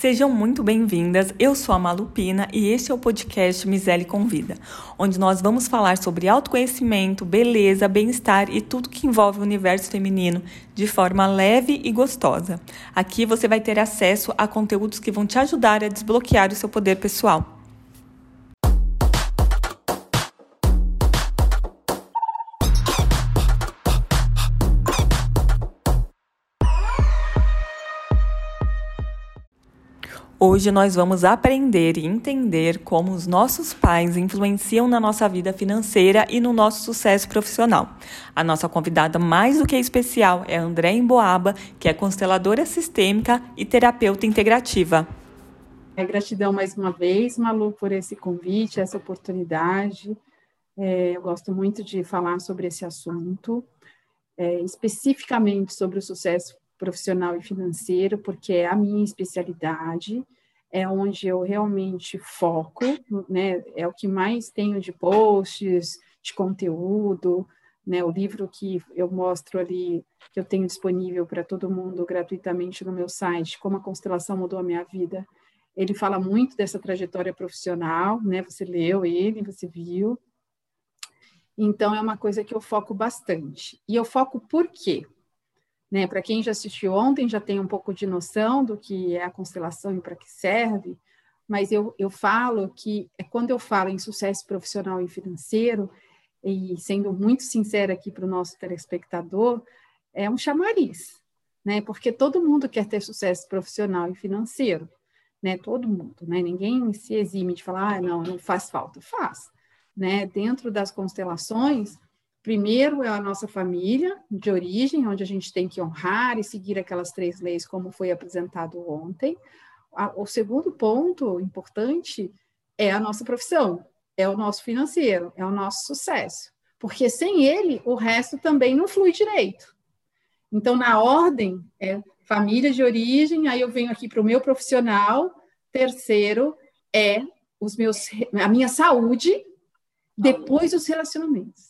Sejam muito bem-vindas. Eu sou a Malupina e este é o podcast Misele Convida, onde nós vamos falar sobre autoconhecimento, beleza, bem-estar e tudo que envolve o universo feminino de forma leve e gostosa. Aqui você vai ter acesso a conteúdos que vão te ajudar a desbloquear o seu poder pessoal. Hoje nós vamos aprender e entender como os nossos pais influenciam na nossa vida financeira e no nosso sucesso profissional. A nossa convidada mais do que especial é André Emboaba, que é consteladora sistêmica e terapeuta integrativa. É, gratidão mais uma vez, Malu, por esse convite, essa oportunidade. É, eu gosto muito de falar sobre esse assunto, é, especificamente sobre o sucesso profissional e financeiro, porque é a minha especialidade, é onde eu realmente foco, né? É o que mais tenho de posts, de conteúdo, né? O livro que eu mostro ali, que eu tenho disponível para todo mundo gratuitamente no meu site, Como a Constelação Mudou a Minha Vida, ele fala muito dessa trajetória profissional, né? Você leu ele, você viu. Então, é uma coisa que eu foco bastante. E eu foco por quê? Né? Para quem já assistiu ontem, já tem um pouco de noção do que é a constelação e para que serve, mas eu, eu falo que é quando eu falo em sucesso profissional e financeiro, e sendo muito sincera aqui para o nosso telespectador, é um chamariz, né? Porque todo mundo quer ter sucesso profissional e financeiro, né? Todo mundo, né? Ninguém se exime de falar, ah, não, não faz falta, faz, né? Dentro das constelações, Primeiro é a nossa família de origem, onde a gente tem que honrar e seguir aquelas três leis, como foi apresentado ontem. O segundo ponto importante é a nossa profissão, é o nosso financeiro, é o nosso sucesso. Porque sem ele, o resto também não flui direito. Então, na ordem, é família de origem, aí eu venho aqui para o meu profissional. Terceiro é os meus, a minha saúde, depois os relacionamentos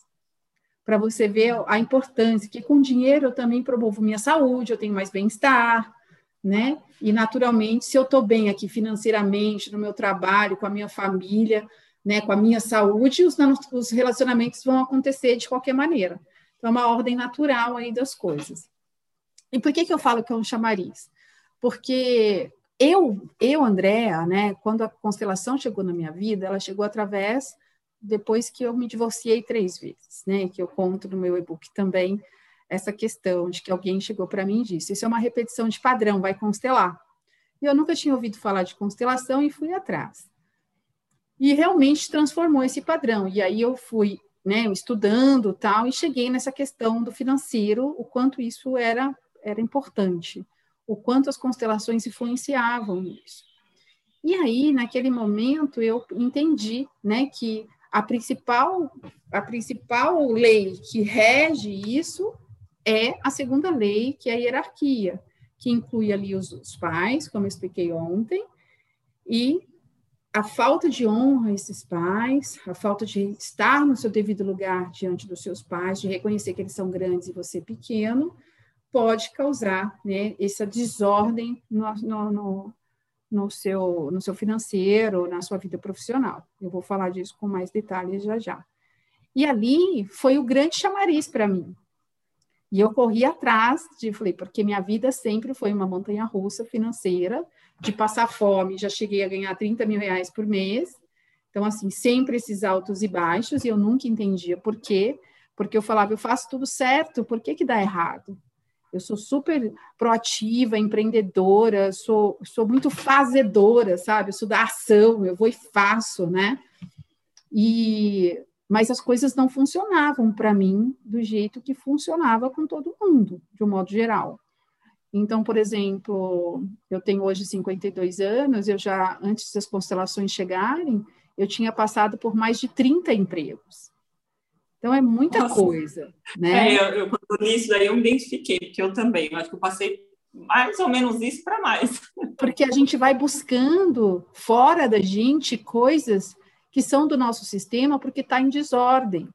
para você ver a importância, que com dinheiro eu também promovo minha saúde, eu tenho mais bem-estar, né? E naturalmente, se eu estou bem aqui financeiramente, no meu trabalho, com a minha família, né, com a minha saúde, os, os relacionamentos vão acontecer de qualquer maneira. Então, é uma ordem natural aí das coisas. E por que, que eu falo que é um chamariz? Porque eu, eu, Andréa, né, quando a constelação chegou na minha vida, ela chegou através depois que eu me divorciei três vezes, né? Que eu conto no meu e-book também essa questão de que alguém chegou para mim e disse: Isso é uma repetição de padrão, vai constelar. E eu nunca tinha ouvido falar de constelação e fui atrás. E realmente transformou esse padrão. E aí eu fui né, estudando tal, e cheguei nessa questão do financeiro, o quanto isso era, era importante, o quanto as constelações influenciavam nisso. E aí, naquele momento, eu entendi né, que a principal, a principal lei que rege isso é a segunda lei, que é a hierarquia, que inclui ali os, os pais, como eu expliquei ontem, e a falta de honra a esses pais, a falta de estar no seu devido lugar diante dos seus pais, de reconhecer que eles são grandes e você pequeno, pode causar né, essa desordem no, no, no, no seu, no seu financeiro, na sua vida profissional. Eu vou falar disso com mais detalhes já já. E ali foi o grande chamariz para mim. E eu corri atrás de, falei, porque minha vida sempre foi uma montanha russa financeira, de passar fome, já cheguei a ganhar 30 mil reais por mês. Então, assim, sempre esses altos e baixos, e eu nunca entendia por quê, porque eu falava, eu faço tudo certo, por que que dá errado? Eu sou super proativa, empreendedora, sou, sou muito fazedora, sabe? Eu sou da ação, eu vou e faço, né? E mas as coisas não funcionavam para mim do jeito que funcionava com todo mundo, de um modo geral. Então, por exemplo, eu tenho hoje 52 anos, eu já antes das constelações chegarem, eu tinha passado por mais de 30 empregos. Então é muita Nossa. coisa, né? É, eu, eu, quando li isso daí eu me identifiquei, porque eu também, eu acho que eu passei mais ou menos isso para mais. Porque a gente vai buscando fora da gente coisas que são do nosso sistema porque está em desordem.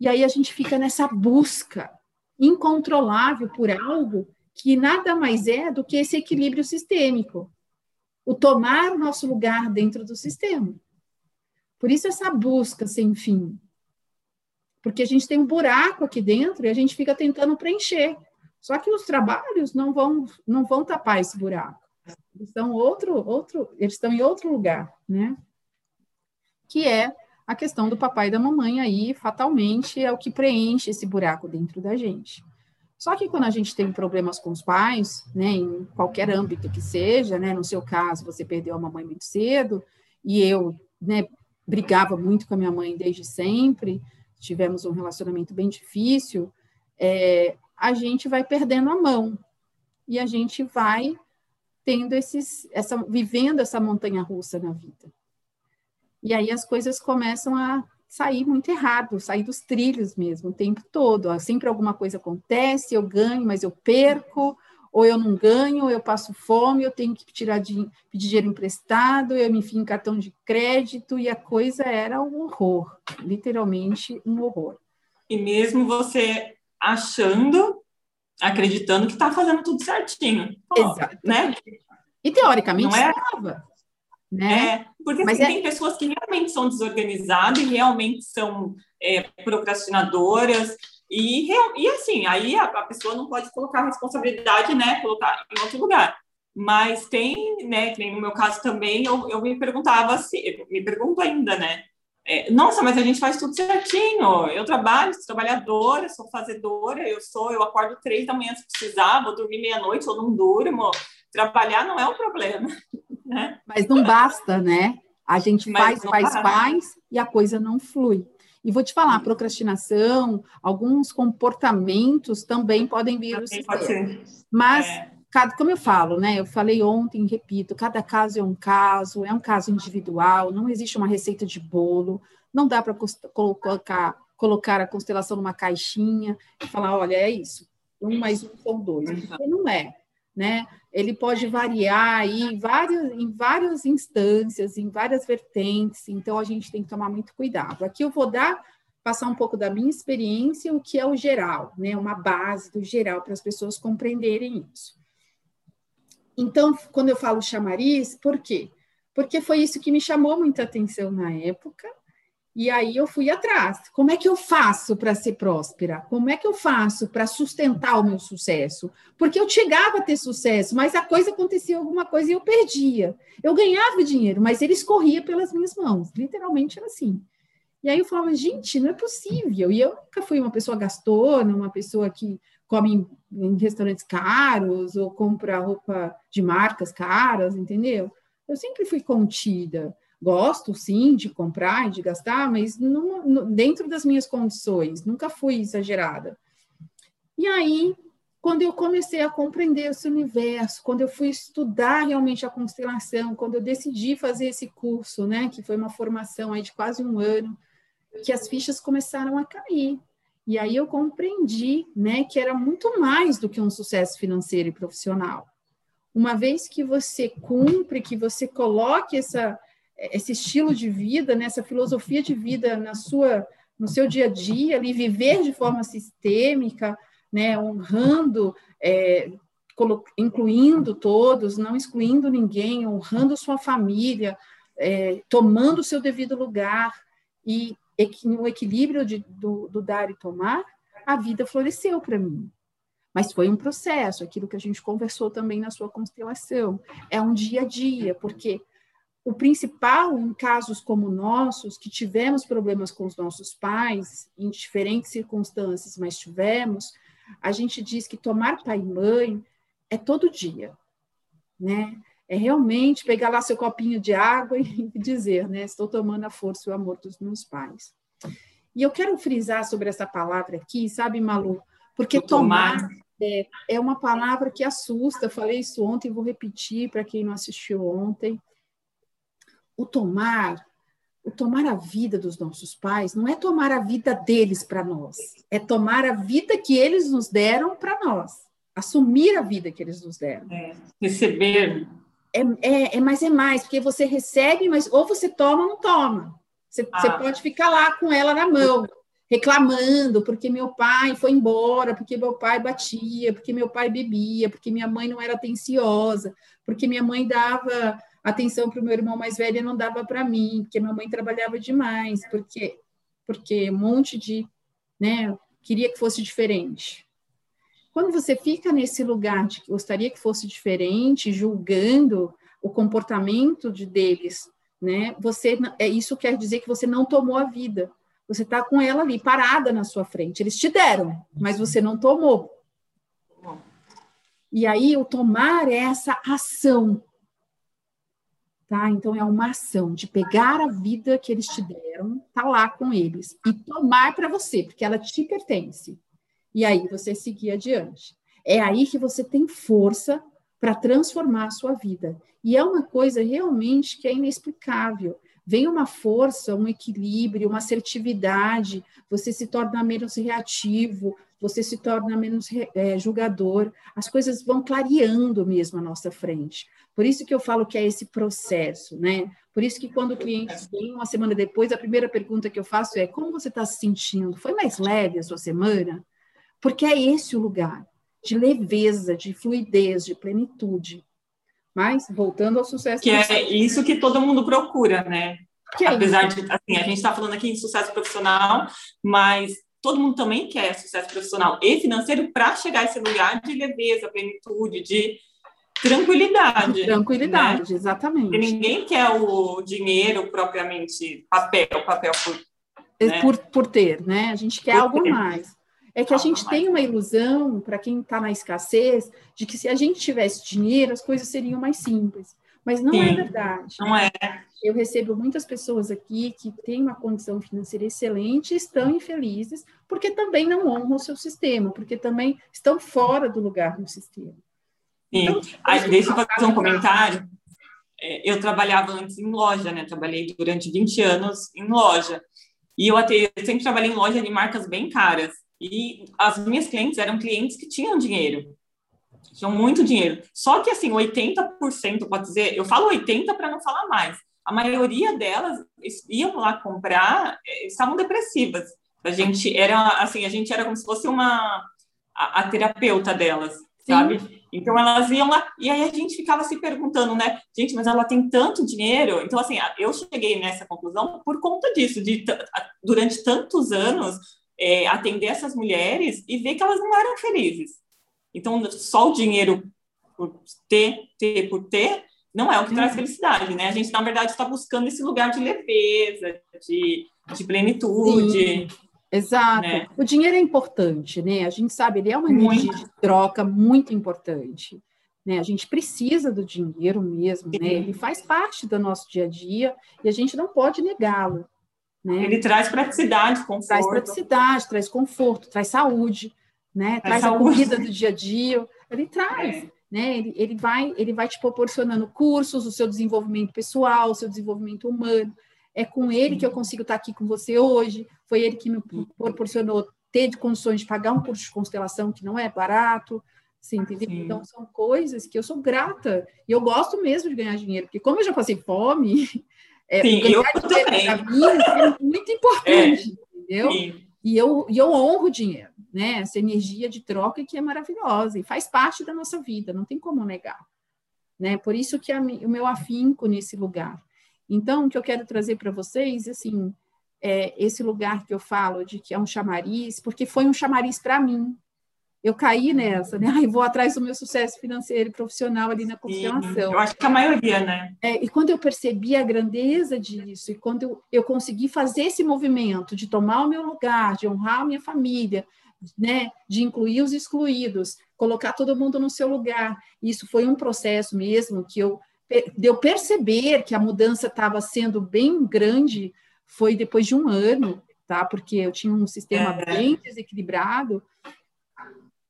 E aí a gente fica nessa busca incontrolável por algo que nada mais é do que esse equilíbrio sistêmico. o tomar o nosso lugar dentro do sistema. Por isso essa busca sem fim. Porque a gente tem um buraco aqui dentro e a gente fica tentando preencher. Só que os trabalhos não vão não vão tapar esse buraco. Eles estão outro outro, eles estão em outro lugar, né? Que é a questão do papai e da mamãe aí, fatalmente, é o que preenche esse buraco dentro da gente. Só que quando a gente tem problemas com os pais, né, em qualquer âmbito que seja, né, no seu caso, você perdeu a mamãe muito cedo, e eu, né, brigava muito com a minha mãe desde sempre, tivemos um relacionamento bem difícil, é, a gente vai perdendo a mão, e a gente vai tendo esses, essa, vivendo essa montanha russa na vida. E aí as coisas começam a sair muito errado, sair dos trilhos mesmo, o tempo todo. Sempre alguma coisa acontece, eu ganho, mas eu perco, ou eu não ganho, ou eu passo fome, eu tenho que tirar de, pedir dinheiro emprestado, eu me enfio em cartão de crédito, e a coisa era um horror, literalmente um horror. E mesmo você achando, acreditando que está fazendo tudo certinho. Exato. Né? E teoricamente não é... estava. Né? É, porque assim, é... tem pessoas que realmente são desorganizadas e realmente são é, procrastinadoras. E, e assim, aí a, a, pessoa não pode colocar a responsabilidade, né? Colocar em outro lugar. Mas tem, né? No meu caso também, eu, eu me perguntava assim, me pergunto ainda, né? É, nossa, mas a gente faz tudo certinho. Eu trabalho, sou trabalhadora, sou fazedora, eu sou, eu acordo três da manhã se precisar, vou dormir meia-noite ou não durmo. Trabalhar não é um problema. Né? Mas não basta, né? A gente Mas faz, faz, faz e a coisa não flui. E vou te falar, procrastinação, alguns comportamentos também podem vir também pode ser. Mas, é. cada, como eu falo, né? Eu falei ontem, repito, cada caso é um caso, é um caso individual, não existe uma receita de bolo, não dá para colocar, colocar a constelação numa caixinha e falar, olha, é isso, um mais um são dois. Porque não é né? Ele pode variar aí em várias, em várias instâncias, em várias vertentes, então a gente tem que tomar muito cuidado. Aqui eu vou dar, passar um pouco da minha experiência, o que é o geral, né? Uma base do geral para as pessoas compreenderem isso. Então, quando eu falo chamariz, por quê? Porque foi isso que me chamou muita atenção na época, e aí eu fui atrás. Como é que eu faço para ser próspera? Como é que eu faço para sustentar o meu sucesso? Porque eu chegava a ter sucesso, mas a coisa acontecia alguma coisa e eu perdia. Eu ganhava dinheiro, mas ele escorria pelas minhas mãos. Literalmente era assim. E aí eu falava, gente, não é possível. E eu nunca fui uma pessoa gastona, uma pessoa que come em restaurantes caros ou compra roupa de marcas caras, entendeu? Eu sempre fui contida. Gosto, sim, de comprar e de gastar, mas não, no, dentro das minhas condições, nunca fui exagerada. E aí, quando eu comecei a compreender esse universo, quando eu fui estudar realmente a constelação, quando eu decidi fazer esse curso, né, que foi uma formação aí de quase um ano, que as fichas começaram a cair. E aí eu compreendi, né, que era muito mais do que um sucesso financeiro e profissional. Uma vez que você cumpre, que você coloque essa esse estilo de vida, né, filosofia de vida na sua, no seu dia a dia, ali, viver de forma sistêmica, né, honrando, é, incluindo todos, não excluindo ninguém, honrando sua família, é, tomando o seu devido lugar e no equilíbrio de, do, do dar e tomar, a vida floresceu para mim. Mas foi um processo, aquilo que a gente conversou também na sua constelação. É um dia a dia, porque o principal, em casos como nossos, que tivemos problemas com os nossos pais, em diferentes circunstâncias, mas tivemos, a gente diz que tomar pai e mãe é todo dia, né? É realmente pegar lá seu copinho de água e dizer, né? Estou tomando a força e o amor dos meus pais. E eu quero frisar sobre essa palavra aqui, sabe, Malu? Porque tomar é, é uma palavra que assusta. Eu falei isso ontem, vou repetir para quem não assistiu ontem o tomar, o tomar a vida dos nossos pais não é tomar a vida deles para nós, é tomar a vida que eles nos deram para nós, assumir a vida que eles nos deram. É, receber. É, é, é, mas é mais, porque você recebe, mas ou você toma ou não toma. Você, ah. você pode ficar lá com ela na mão, reclamando porque meu pai foi embora, porque meu pai batia, porque meu pai bebia, porque minha mãe não era atenciosa, porque minha mãe dava atenção para o meu irmão mais velho não dava para mim, porque minha mãe trabalhava demais, porque porque um monte de, né, queria que fosse diferente. Quando você fica nesse lugar de que gostaria que fosse diferente, julgando o comportamento de deles, né? Você é isso quer dizer que você não tomou a vida. Você está com ela ali parada na sua frente. Eles te deram, mas você não tomou. E aí o tomar é essa ação Tá? Então, é uma ação de pegar a vida que eles te deram, tá lá com eles, e tomar para você, porque ela te pertence. E aí você seguir adiante. É aí que você tem força para transformar a sua vida. E é uma coisa realmente que é inexplicável. Vem uma força, um equilíbrio, uma assertividade, você se torna menos reativo, você se torna menos é, julgador, as coisas vão clareando mesmo à nossa frente. Por isso que eu falo que é esse processo, né? Por isso que quando o cliente vem uma semana depois, a primeira pergunta que eu faço é: como você está se sentindo? Foi mais leve a sua semana? Porque é esse o lugar de leveza, de fluidez, de plenitude. Mas voltando ao sucesso. Que é isso que todo mundo procura, né? Que é Apesar de, assim, a gente está falando aqui em sucesso profissional, mas todo mundo também quer sucesso profissional e financeiro para chegar a esse lugar de leveza, plenitude, de tranquilidade. Tranquilidade, né? exatamente. Porque ninguém quer o dinheiro propriamente papel, papel por, é, né? por, por ter, né? A gente quer por algo ter. mais. É que a gente tem uma ilusão, para quem está na escassez, de que se a gente tivesse dinheiro, as coisas seriam mais simples. Mas não é Sim, é verdade. Não é. Eu recebo muitas pessoas aqui que têm uma condição financeira excelente e estão infelizes, porque também não honram o seu sistema, porque também estão fora do lugar no sistema. Sim. Então, deixa eu fazer um comentário. É, eu trabalhava antes em loja, né? Trabalhei durante 20 anos em loja. E eu, até, eu sempre trabalhei em loja de marcas bem caras. E as minhas clientes eram clientes que tinham dinheiro. Tinham muito dinheiro. Só que, assim, 80%, pode dizer, eu falo 80% para não falar mais. A maioria delas iam lá comprar, é, estavam depressivas. A gente era, assim, a gente era como se fosse uma a, a terapeuta delas, Sim. sabe? Então elas iam lá, e aí a gente ficava se perguntando, né? Gente, mas ela tem tanto dinheiro. Então, assim, eu cheguei nessa conclusão por conta disso, de durante tantos anos é, atender essas mulheres e ver que elas não eram felizes. Então, só o dinheiro por ter, ter por ter, não é o que traz uhum. felicidade, né? A gente, na verdade, está buscando esse lugar de leveza, de, de plenitude. Sim. Exato. Né? O dinheiro é importante, né? A gente sabe, ele é uma energia de troca muito importante. Né? A gente precisa do dinheiro mesmo, né? Ele faz parte do nosso dia a dia e a gente não pode negá-lo. Né? Ele traz praticidade, conforto. Traz praticidade, traz conforto, traz saúde, né? Traz, a comida do dia a dia. Ele traz. É. Né? Ele, ele, vai, ele vai te proporcionando cursos, o seu desenvolvimento pessoal, o seu desenvolvimento humano. É com ele que eu consigo estar aqui com você hoje. Foi ele que me proporcionou ter condições de pagar um curso de constelação que não é barato. Assim, entendeu? Sim. Então, são coisas que eu sou grata. E eu gosto mesmo de ganhar dinheiro, porque como eu já passei fome, é, Sim, eu também. Para mim é muito importante, é. entendeu? Sim. E eu, e eu honro o dinheiro, né? Essa energia de troca que é maravilhosa e faz parte da nossa vida, não tem como negar. Né? Por isso que a, o meu afinco nesse lugar. Então, o que eu quero trazer para vocês, assim, é esse lugar que eu falo de que é um chamariz, porque foi um chamariz para mim. Eu caí nessa, né? Ai, vou atrás do meu sucesso financeiro e profissional ali na constelação. Eu acho que a maioria, né? É, e quando eu percebi a grandeza disso, e quando eu, eu consegui fazer esse movimento de tomar o meu lugar, de honrar a minha família, né, de incluir os excluídos, colocar todo mundo no seu lugar. Isso foi um processo mesmo que eu de eu perceber que a mudança estava sendo bem grande foi depois de um ano, tá? Porque eu tinha um sistema é. bem desequilibrado.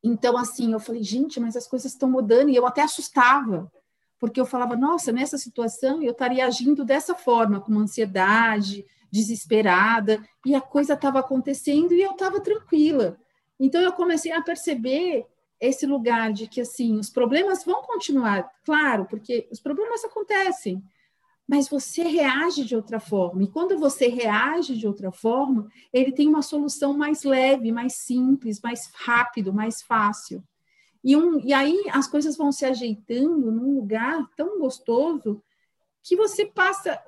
Então, assim, eu falei, gente, mas as coisas estão mudando, e eu até assustava, porque eu falava, nossa, nessa situação eu estaria agindo dessa forma, com ansiedade, desesperada, e a coisa estava acontecendo e eu estava tranquila. Então, eu comecei a perceber esse lugar de que assim os problemas vão continuar, claro, porque os problemas acontecem, mas você reage de outra forma. E quando você reage de outra forma, ele tem uma solução mais leve, mais simples, mais rápido, mais fácil. E, um, e aí as coisas vão se ajeitando num lugar tão gostoso que você passa,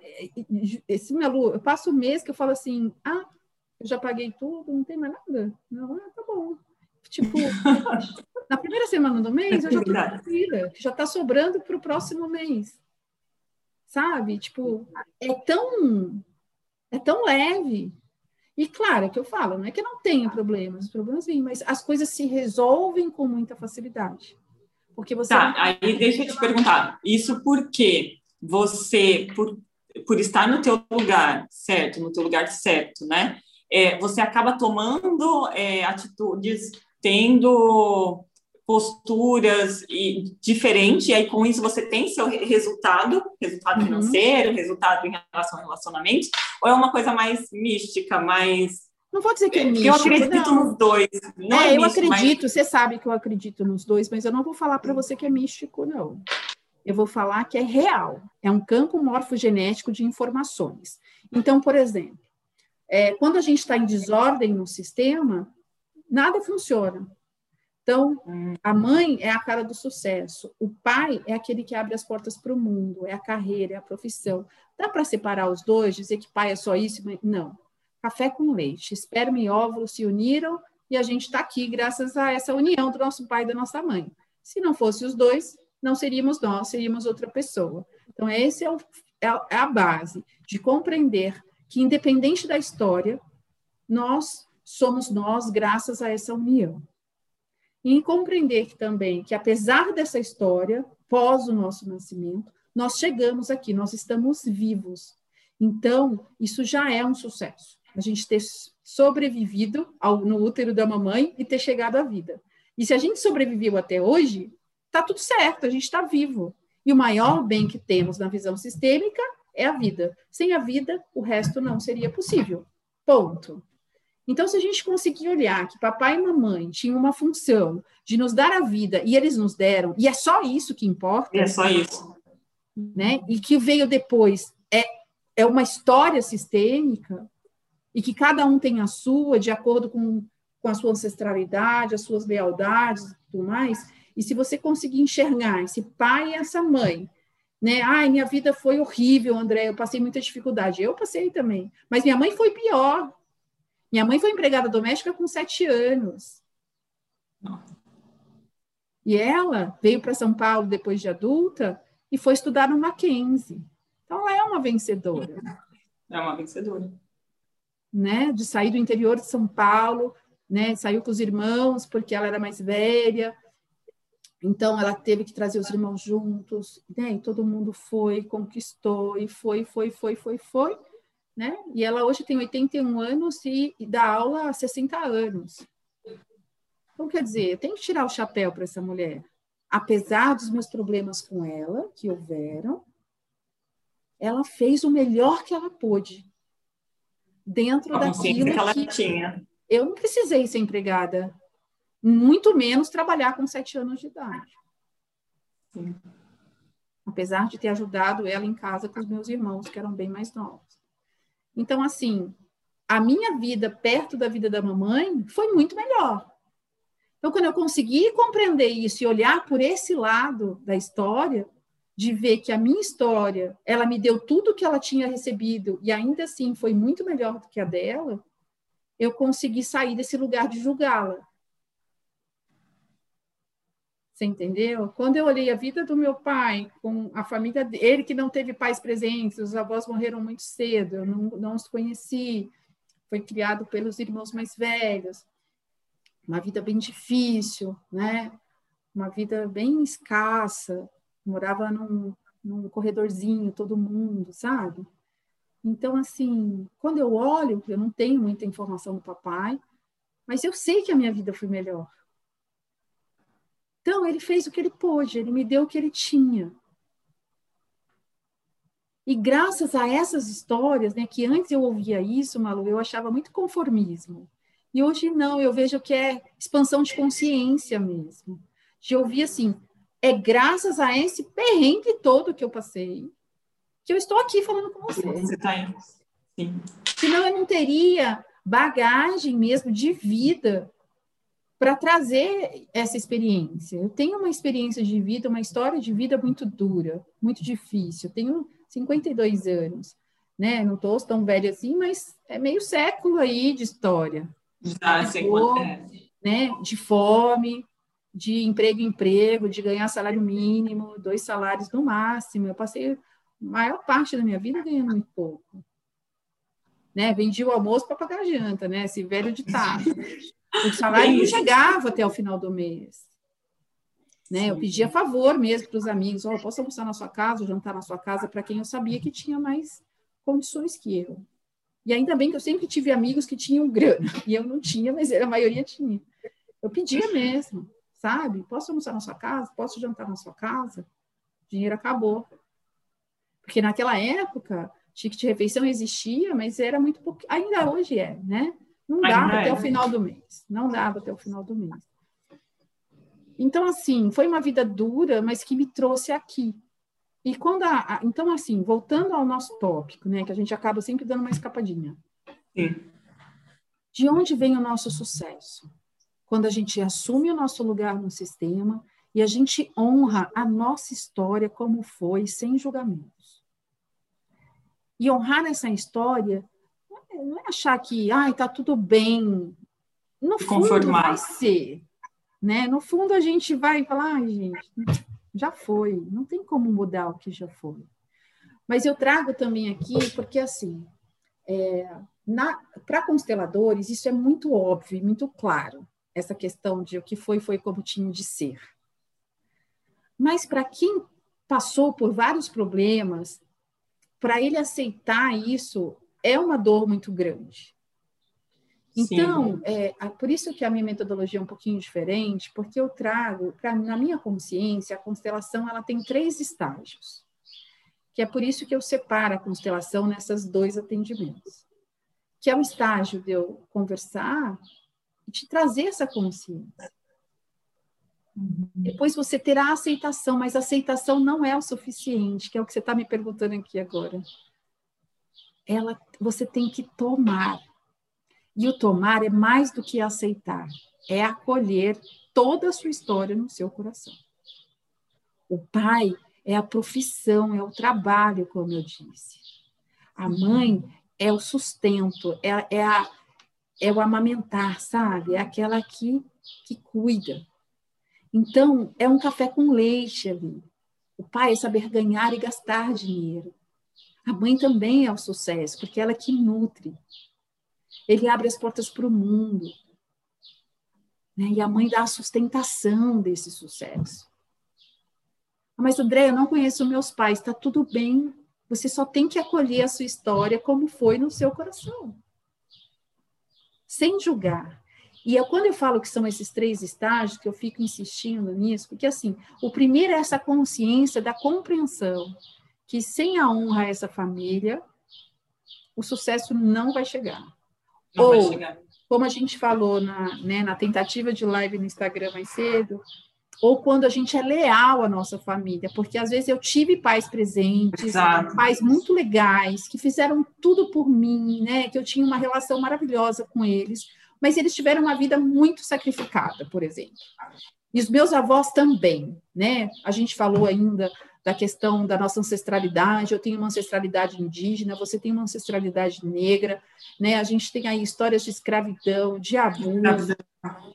esse Melu, eu passo o mês que eu falo assim, ah, já paguei tudo, não tem mais nada. Não, ah, tá bom. Tipo, na primeira semana do mês, eu já tô tranquila, já tá sobrando para o próximo mês. Sabe? Tipo, é tão, é tão leve. E claro, é que eu falo, não é que eu não tenho problemas, os problemas vêm, mas as coisas se resolvem com muita facilidade. Porque você. Tá, aí deixa eu te perguntar, isso porque você, por, por estar no teu lugar certo, no teu lugar certo, né? É, você acaba tomando é, atitudes, tendo posturas e diferentes, e aí com isso você tem seu resultado, resultado uhum. financeiro, resultado em relação ao relacionamento, ou é uma coisa mais mística, mais não vou dizer que é místico. Eu acredito não. nos dois. Não é, é eu místico, acredito, mas... você sabe que eu acredito nos dois, mas eu não vou falar para você que é místico, não. Eu vou falar que é real. É um campo morfogenético de informações. Então, por exemplo, é, quando a gente está em desordem no sistema, nada funciona. Então, a mãe é a cara do sucesso, o pai é aquele que abre as portas para o mundo, é a carreira, é a profissão. Dá para separar os dois, dizer que pai é só isso? Não café com leite. Esperma e óvulo se uniram e a gente está aqui graças a essa união do nosso pai e da nossa mãe. Se não fosse os dois, não seríamos nós, seríamos outra pessoa. Então, esse é, é, é a base de compreender que, independente da história, nós somos nós graças a essa união. E compreender que, também que, apesar dessa história, pós o nosso nascimento, nós chegamos aqui, nós estamos vivos. Então, isso já é um sucesso a gente ter sobrevivido ao, no útero da mamãe e ter chegado à vida. E se a gente sobreviveu até hoje, tá tudo certo, a gente está vivo. E o maior bem que temos na visão sistêmica é a vida. Sem a vida, o resto não seria possível. Ponto. Então, se a gente conseguir olhar que papai e mamãe tinham uma função de nos dar a vida e eles nos deram, e é só isso que importa. É só isso. Né? E que veio depois é, é uma história sistêmica, e que cada um tem a sua, de acordo com, com a sua ancestralidade, as suas lealdades e tudo mais. E se você conseguir enxergar esse pai e essa mãe, né? Ai, minha vida foi horrível, André, eu passei muita dificuldade. Eu passei também. Mas minha mãe foi pior. Minha mãe foi empregada doméstica com sete anos. E ela veio para São Paulo depois de adulta e foi estudar no Mackenzie. Então, ela é uma vencedora. É uma vencedora né, de sair do interior de São Paulo, né, saiu com os irmãos porque ela era mais velha, então ela teve que trazer os irmãos juntos, né, e todo mundo foi, conquistou, e foi, foi, foi, foi, foi, né, e ela hoje tem 81 anos e, e dá aula há 60 anos. Então, quer dizer, eu tenho que tirar o chapéu para essa mulher. Apesar dos meus problemas com ela, que houveram, ela fez o melhor que ela pôde dentro daquilo que, ela que tinha. Eu não precisei ser empregada, muito menos trabalhar com sete anos de idade. Sim. Apesar de ter ajudado ela em casa com os meus irmãos, que eram bem mais novos. Então, assim, a minha vida perto da vida da mamãe foi muito melhor. Então, quando eu consegui compreender isso e olhar por esse lado da história, de ver que a minha história, ela me deu tudo que ela tinha recebido e ainda assim foi muito melhor do que a dela, eu consegui sair desse lugar de julgá-la. Você entendeu? Quando eu olhei a vida do meu pai, com a família dele, que não teve pais presentes, os avós morreram muito cedo, eu não, não os conheci, foi criado pelos irmãos mais velhos, uma vida bem difícil, né? Uma vida bem escassa, morava num, num corredorzinho, todo mundo, sabe? Então, assim, quando eu olho, eu não tenho muita informação do papai, mas eu sei que a minha vida foi melhor. Então, ele fez o que ele pôde, ele me deu o que ele tinha. E graças a essas histórias, né, que antes eu ouvia isso, Malu, eu achava muito conformismo. E hoje não, eu vejo que é expansão de consciência mesmo. De ouvir assim, é graças a esse perrengue todo que eu passei que eu estou aqui falando com você. Você está aí. Sim. Senão eu não teria bagagem mesmo de vida para trazer essa experiência. Eu tenho uma experiência de vida, uma história de vida muito dura, muito difícil. Eu tenho 52 anos, né? Não estou tão velha assim, mas é meio século aí de história. Já sei quanto é. Né? De fome, de emprego em emprego, de ganhar salário mínimo, dois salários no máximo. Eu passei a maior parte da minha vida ganhando muito pouco. Né? Vendi o almoço para pagar a janta, né? Esse velho ditado. O salário não chegava até o final do mês. Né? Eu pedia favor mesmo para os amigos, oh, posso almoçar na sua casa, jantar na sua casa, para quem eu sabia que tinha mais condições que eu. E ainda bem que eu sempre tive amigos que tinham grana, e eu não tinha, mas a maioria tinha. Eu pedia mesmo, sabe? Posso almoçar na sua casa? Posso jantar na sua casa? O dinheiro acabou. Porque naquela época, ticket de refeição existia, mas era muito pouco. Ainda hoje é, né? Não dava até o final do mês. Não dava até o final do mês. Então, assim, foi uma vida dura, mas que me trouxe aqui. E quando a, a, então, assim, voltando ao nosso tópico, né, que a gente acaba sempre dando uma escapadinha. Sim. De onde vem o nosso sucesso? Quando a gente assume o nosso lugar no sistema e a gente honra a nossa história como foi, sem julgamentos. E honrar essa história não é achar que, ai, tá tudo bem. No fundo Conformar. vai ser, né? No fundo a gente vai falar, ai, gente, já foi, não tem como mudar o que já foi. Mas eu trago também aqui porque assim, é, para consteladores isso é muito óbvio, muito claro essa questão de o que foi foi como tinha de ser. Mas para quem passou por vários problemas, para ele aceitar isso é uma dor muito grande. Então, é, por isso que a minha metodologia é um pouquinho diferente, porque eu trago, pra, na minha consciência, a constelação ela tem três estágios. Que é por isso que eu separo a constelação nessas dois atendimentos. Que é o estágio de eu conversar e te trazer essa consciência. Uhum. Depois você terá aceitação, mas a aceitação não é o suficiente, que é o que você está me perguntando aqui agora ela, você tem que tomar. E o tomar é mais do que aceitar, é acolher toda a sua história no seu coração. O pai é a profissão, é o trabalho, como eu disse. A mãe é o sustento, é, é, a, é o amamentar, sabe? É aquela que, que cuida. Então, é um café com leite ali. O pai é saber ganhar e gastar dinheiro. A mãe também é o sucesso, porque ela é que nutre. Ele abre as portas para o mundo. Né? E a mãe dá a sustentação desse sucesso. Mas, André, eu não conheço meus pais, está tudo bem. Você só tem que acolher a sua história como foi no seu coração. Sem julgar. E eu, quando eu falo que são esses três estágios, que eu fico insistindo nisso, porque assim, o primeiro é essa consciência da compreensão que sem a honra a essa família, o sucesso não vai chegar. Não Ou, vai chegar. como a gente falou na, né, na tentativa de live no Instagram mais cedo, ou quando a gente é leal à nossa família, porque às vezes eu tive pais presentes, Exato. pais muito legais, que fizeram tudo por mim, né? Que eu tinha uma relação maravilhosa com eles, mas eles tiveram uma vida muito sacrificada, por exemplo. E os meus avós também, né? A gente falou ainda da questão da nossa ancestralidade. Eu tenho uma ancestralidade indígena, você tem uma ancestralidade negra, né? A gente tem aí histórias de escravidão, de abuso,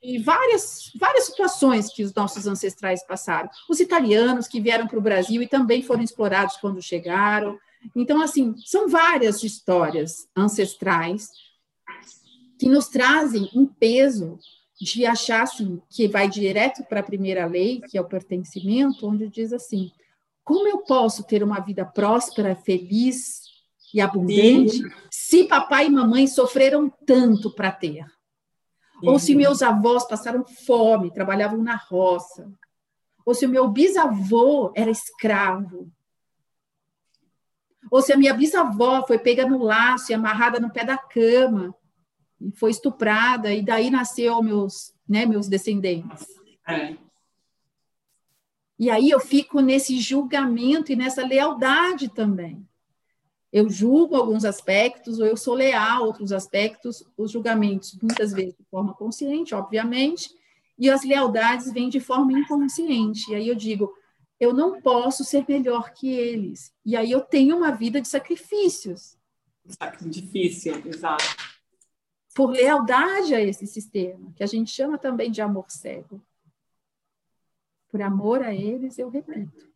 e várias, várias situações que os nossos ancestrais passaram. Os italianos que vieram para o Brasil e também foram explorados quando chegaram. Então, assim, são várias histórias ancestrais que nos trazem um peso de achar assim, que vai direto para a primeira lei, que é o pertencimento, onde diz assim: como eu posso ter uma vida próspera, feliz e abundante Sim. se papai e mamãe sofreram tanto para ter? Sim. Ou se meus avós passaram fome, trabalhavam na roça? Ou se o meu bisavô era escravo? Ou se a minha bisavó foi pega no laço e amarrada no pé da cama e foi estuprada e daí nasceu meus, né, meus descendentes? É. E aí eu fico nesse julgamento e nessa lealdade também. Eu julgo alguns aspectos, ou eu sou leal a outros aspectos, os julgamentos, muitas vezes de forma consciente, obviamente, e as lealdades vêm de forma inconsciente. E aí eu digo, eu não posso ser melhor que eles. E aí eu tenho uma vida de sacrifícios. Difícil, exato. Por lealdade a esse sistema, que a gente chama também de amor cego. Por amor a eles, eu repito.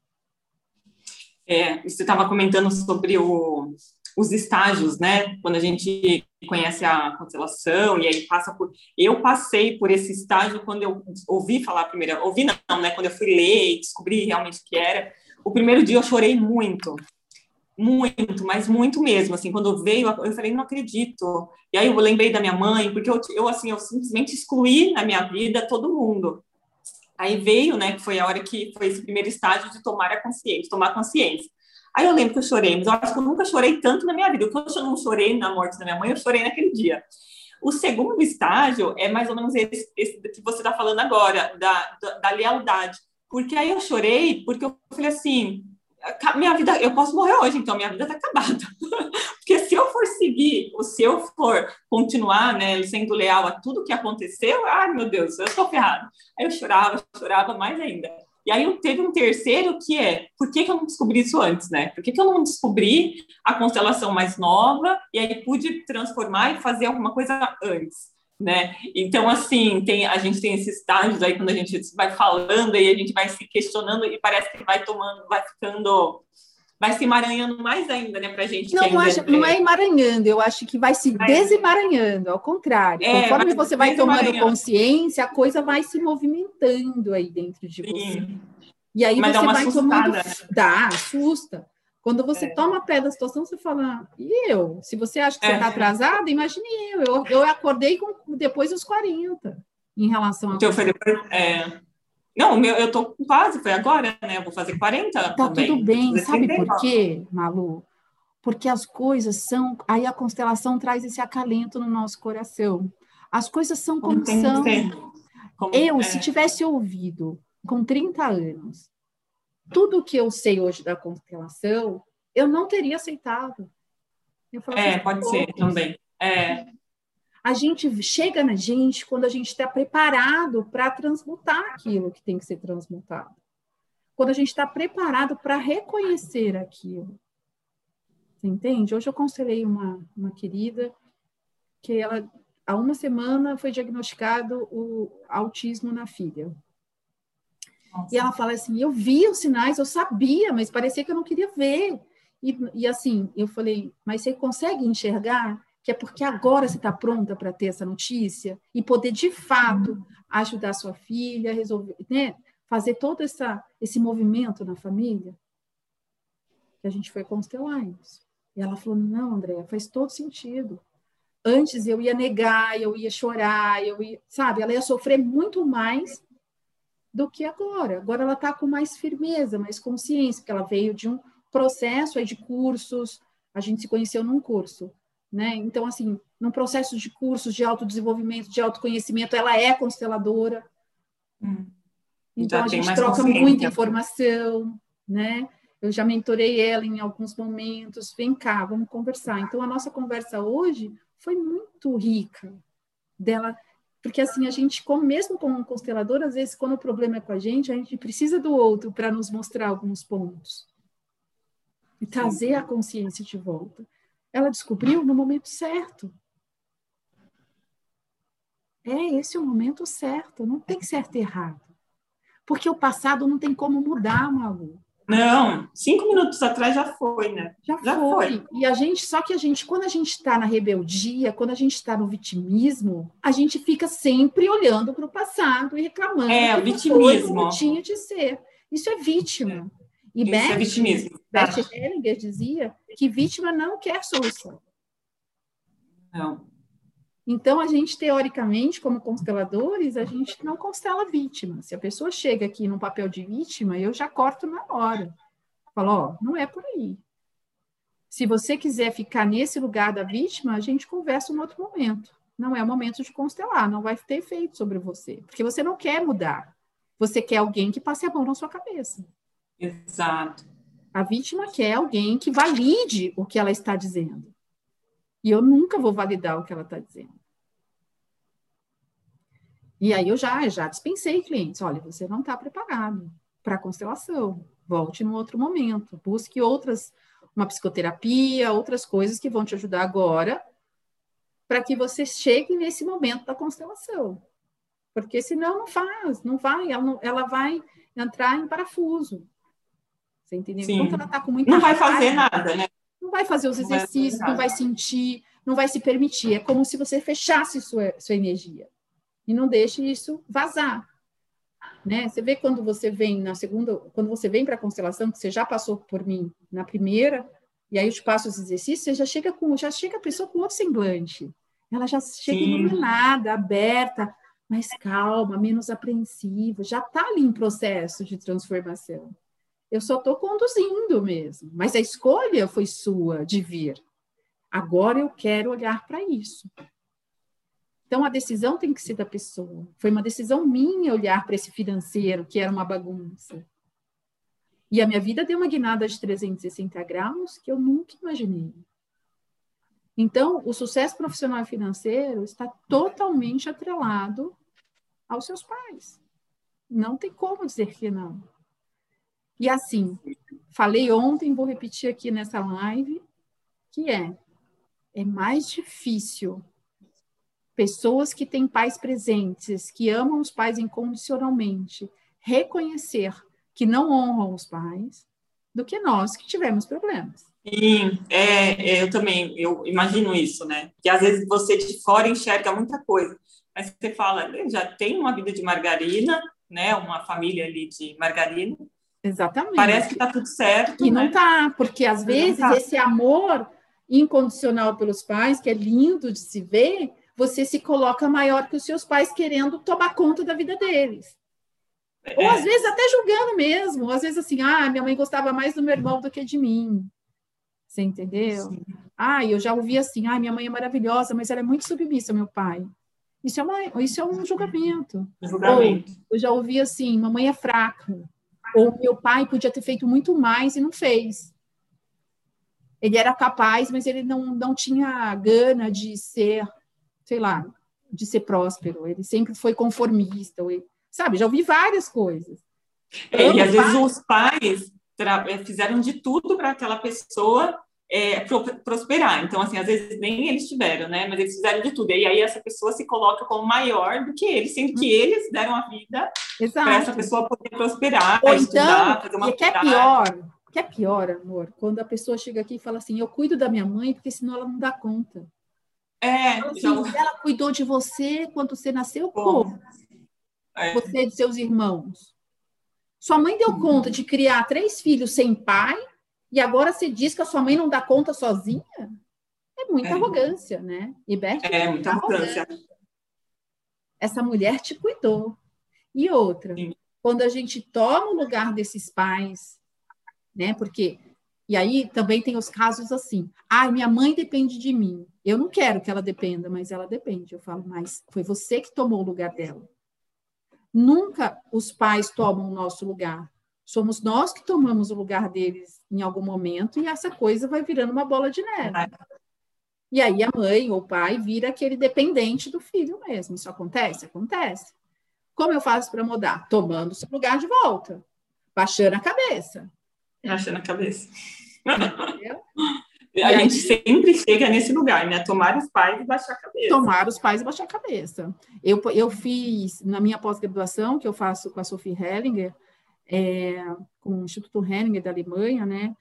É, você estava comentando sobre o, os estágios, né? Quando a gente conhece a constelação e aí passa por. Eu passei por esse estágio quando eu ouvi falar primeiro, ouvi não, né? Quando eu fui ler e descobri realmente o que era. O primeiro dia eu chorei muito, muito, mas muito mesmo. Assim, quando veio, eu falei, não acredito. E aí eu lembrei da minha mãe, porque eu, eu assim, eu simplesmente excluí na minha vida todo mundo. Aí veio, né, que foi a hora que foi esse primeiro estágio de tomar a consciência, tomar consciência. Aí eu lembro que eu chorei, mas eu acho que eu nunca chorei tanto na minha vida. O que eu não chorei na morte da minha mãe, eu chorei naquele dia. O segundo estágio é mais ou menos esse, esse que você está falando agora, da, da, da, lealdade. Porque aí eu chorei, porque eu falei assim, minha vida, eu posso morrer hoje, então minha vida está acabada. porque se eu for seguir, ou se eu for continuar, né, sendo leal a tudo que aconteceu, ai meu Deus, eu estou ferrado. Aí eu chorava, chorava mais ainda. E aí teve um terceiro que é, por que, que eu não descobri isso antes, né? Por que, que eu não descobri a constelação mais nova e aí pude transformar e fazer alguma coisa antes? Né? Então, assim, tem, a gente tem esses estágios aí quando a gente vai falando e a gente vai se questionando e parece que vai tomando, vai ficando vai se emaranhando mais ainda, né, pra gente. Não, acho, não é emaranhando, eu acho que vai se vai. desemaranhando, ao contrário. É, Conforme você vai tomando consciência, a coisa vai se movimentando aí dentro de Sim. você. E aí Mas você vai tomando. Dá, assusta. Quando você é. toma pé da situação, você fala, e eu? Se você acha que você está é. atrasada, imagine eu. eu. Eu acordei com, depois dos 40 em relação a. Então, foi depois, é, não, meu, eu tô quase, foi agora, né? Eu vou fazer 40 tá também. tudo bem, sabe por quê, Malu? Porque as coisas são. Aí a constelação traz esse acalento no nosso coração. As coisas são como, como são. Como, eu, é. se tivesse ouvido com 30 anos tudo que eu sei hoje da constelação, eu não teria aceitado. é, assim, pode ser também. É a gente chega na gente quando a gente está preparado para transmutar aquilo que tem que ser transmutado. Quando a gente está preparado para reconhecer aquilo. Você entende? Hoje eu aconselhei uma, uma querida que ela, há uma semana, foi diagnosticado o autismo na filha. E ela fala assim: eu vi os sinais, eu sabia, mas parecia que eu não queria ver. E, e assim, eu falei: mas você consegue enxergar que é porque agora você está pronta para ter essa notícia e poder, de fato, ajudar sua filha, resolver, né? fazer todo essa, esse movimento na família. Que a gente foi constelar isso. E ela falou: não, Andréa, faz todo sentido. Antes eu ia negar, eu ia chorar, eu ia, sabe, ela ia sofrer muito mais do que agora. Agora ela está com mais firmeza, mais consciência, porque ela veio de um processo aí de cursos, a gente se conheceu num curso né? Então, assim, num processo de cursos de autodesenvolvimento, de autoconhecimento, ela é consteladora. Hum. Então, já a gente troca muita informação, né? Eu já mentorei ela em alguns momentos. Vem cá, vamos conversar. Então, a nossa conversa hoje foi muito rica dela, porque assim, a gente, como, mesmo como constelador, às vezes, quando o problema é com a gente, a gente precisa do outro para nos mostrar alguns pontos. E trazer a consciência de volta. Ela descobriu no momento certo. É esse o momento certo, não tem certo e errado. Porque o passado não tem como mudar, Malu. Não, cinco minutos atrás já foi, né? Já, já foi. foi. E a gente, só que a gente, quando a gente está na rebeldia, quando a gente está no vitimismo, a gente fica sempre olhando para o passado e reclamando. É, o vitimismo. Tinha de ser. Isso é vítima. É. E Beth, é vitimismo. Beth Hellinger dizia que vítima não quer solução. Não. Então, a gente, teoricamente, como consteladores, a gente não constela vítima. Se a pessoa chega aqui num papel de vítima, eu já corto na hora. Falo, ó, não é por aí. Se você quiser ficar nesse lugar da vítima, a gente conversa em outro momento. Não é o momento de constelar, não vai ter efeito sobre você. Porque você não quer mudar. Você quer alguém que passe a mão na sua cabeça. Exato. A vítima quer alguém que valide o que ela está dizendo. E eu nunca vou validar o que ela está dizendo. E aí eu já, já dispensei clientes. Olha, você não está preparado para a constelação. volte num outro momento, busque outras, uma psicoterapia, outras coisas que vão te ajudar agora, para que você chegue nesse momento da constelação. Porque senão não faz, não vai, ela, não, ela vai entrar em parafuso. Você entendeu? Sim. Enquanto ela está com muita Não vai fazer nada, né? Vai fazer os exercícios, não vai, não vai sentir, não vai se permitir. É como se você fechasse sua, sua energia e não deixe isso vazar. Né? Você vê quando você vem na segunda, quando você vem para a constelação, que você já passou por mim na primeira, e aí eu te passo os exercícios, você já chega com, já chega a pessoa com outro semblante. Ela já chega Sim. iluminada, aberta, mais calma, menos apreensiva, já está ali em processo de transformação. Eu só estou conduzindo mesmo, mas a escolha foi sua de vir. Agora eu quero olhar para isso. Então a decisão tem que ser da pessoa. Foi uma decisão minha olhar para esse financeiro que era uma bagunça. E a minha vida deu uma guinada de 360 graus que eu nunca imaginei. Então, o sucesso profissional e financeiro está totalmente atrelado aos seus pais. Não tem como dizer que não. E assim, falei ontem, vou repetir aqui nessa live, que é é mais difícil pessoas que têm pais presentes, que amam os pais incondicionalmente, reconhecer que não honram os pais, do que nós que tivemos problemas. Sim, é, é, eu também, eu imagino isso, né? Que às vezes você de fora enxerga muita coisa, mas você fala, já tem uma vida de margarina, né? Uma família ali de margarina. Exatamente. Parece que tá tudo certo. E né? não tá, porque às vezes tá. esse amor incondicional pelos pais, que é lindo de se ver, você se coloca maior que os seus pais querendo tomar conta da vida deles. É. Ou às vezes até julgando mesmo, às vezes assim, ah, minha mãe gostava mais do meu irmão do que de mim. Você entendeu? Sim. Ah, eu já ouvi assim, ah, minha mãe é maravilhosa, mas ela é muito submissa ao meu pai. Isso é, uma, isso é um julgamento. julgamento. Ou, eu já ouvi assim, mamãe é fraca. Ou meu pai podia ter feito muito mais e não fez. Ele era capaz, mas ele não, não tinha gana de ser, sei lá, de ser próspero. Ele sempre foi conformista. Ele, sabe, já ouvi várias coisas. É, e às vezes os pais eh, fizeram de tudo para aquela pessoa é, prosperar. Então, assim, às vezes nem eles tiveram, né? Mas eles fizeram de tudo. E aí essa pessoa se coloca como maior do que eles, sendo que eles deram a vida para essa pessoa poder prosperar, Ou estudar, então, fazer uma que é pior, que é pior, amor, quando a pessoa chega aqui e fala assim, eu cuido da minha mãe, porque senão ela não dá conta. É, assim, já... ela cuidou de você quando você nasceu, como? É. Você e de seus irmãos. Sua mãe deu conta de criar três filhos sem pai e agora você diz que a sua mãe não dá conta sozinha? É muita é. arrogância, né? E Bert, é, muita arrogância. Essa mulher te cuidou. E outra, Sim. quando a gente toma o lugar desses pais, né? Porque e aí também tem os casos assim. Ah, minha mãe depende de mim. Eu não quero que ela dependa, mas ela depende. Eu falo, mas foi você que tomou o lugar dela. Nunca os pais tomam o nosso lugar. Somos nós que tomamos o lugar deles em algum momento e essa coisa vai virando uma bola de neve. E aí a mãe ou o pai vira aquele dependente do filho mesmo. Isso acontece? Acontece. Como eu faço para mudar? Tomando seu lugar de volta, baixando a cabeça. Baixando a cabeça. A gente sempre chega nesse lugar, né? Tomar os pais e baixar a cabeça. Tomar os pais e baixar a cabeça. Eu, eu fiz, na minha pós-graduação, que eu faço com a Sophie Hellinger, é, com o Instituto Henninger da Alemanha, né?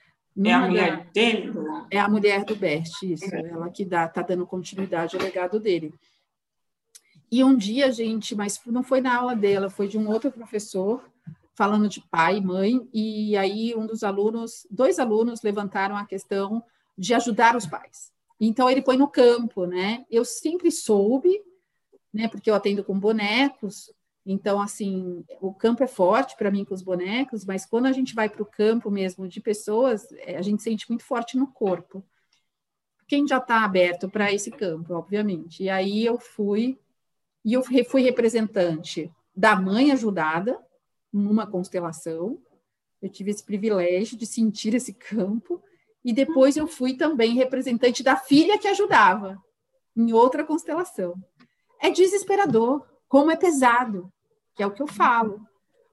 É a mulher da, dele? É a mulher do Bert, isso. É. Ela que dá, tá dando continuidade ao legado dele. E um dia, gente, mas não foi na aula dela, foi de um outro professor, falando de pai e mãe, e aí um dos alunos, dois alunos levantaram a questão de ajudar os pais. Então ele põe no campo, né? Eu sempre soube, né, porque eu atendo com bonecos, então, assim, o campo é forte para mim com os bonecos, mas quando a gente vai para o campo mesmo de pessoas, é, a gente sente muito forte no corpo. Quem já está aberto para esse campo, obviamente. E aí eu fui, e eu fui representante da mãe ajudada numa constelação. Eu tive esse privilégio de sentir esse campo. E depois eu fui também representante da filha que ajudava em outra constelação. É desesperador como é pesado, que é o que eu falo.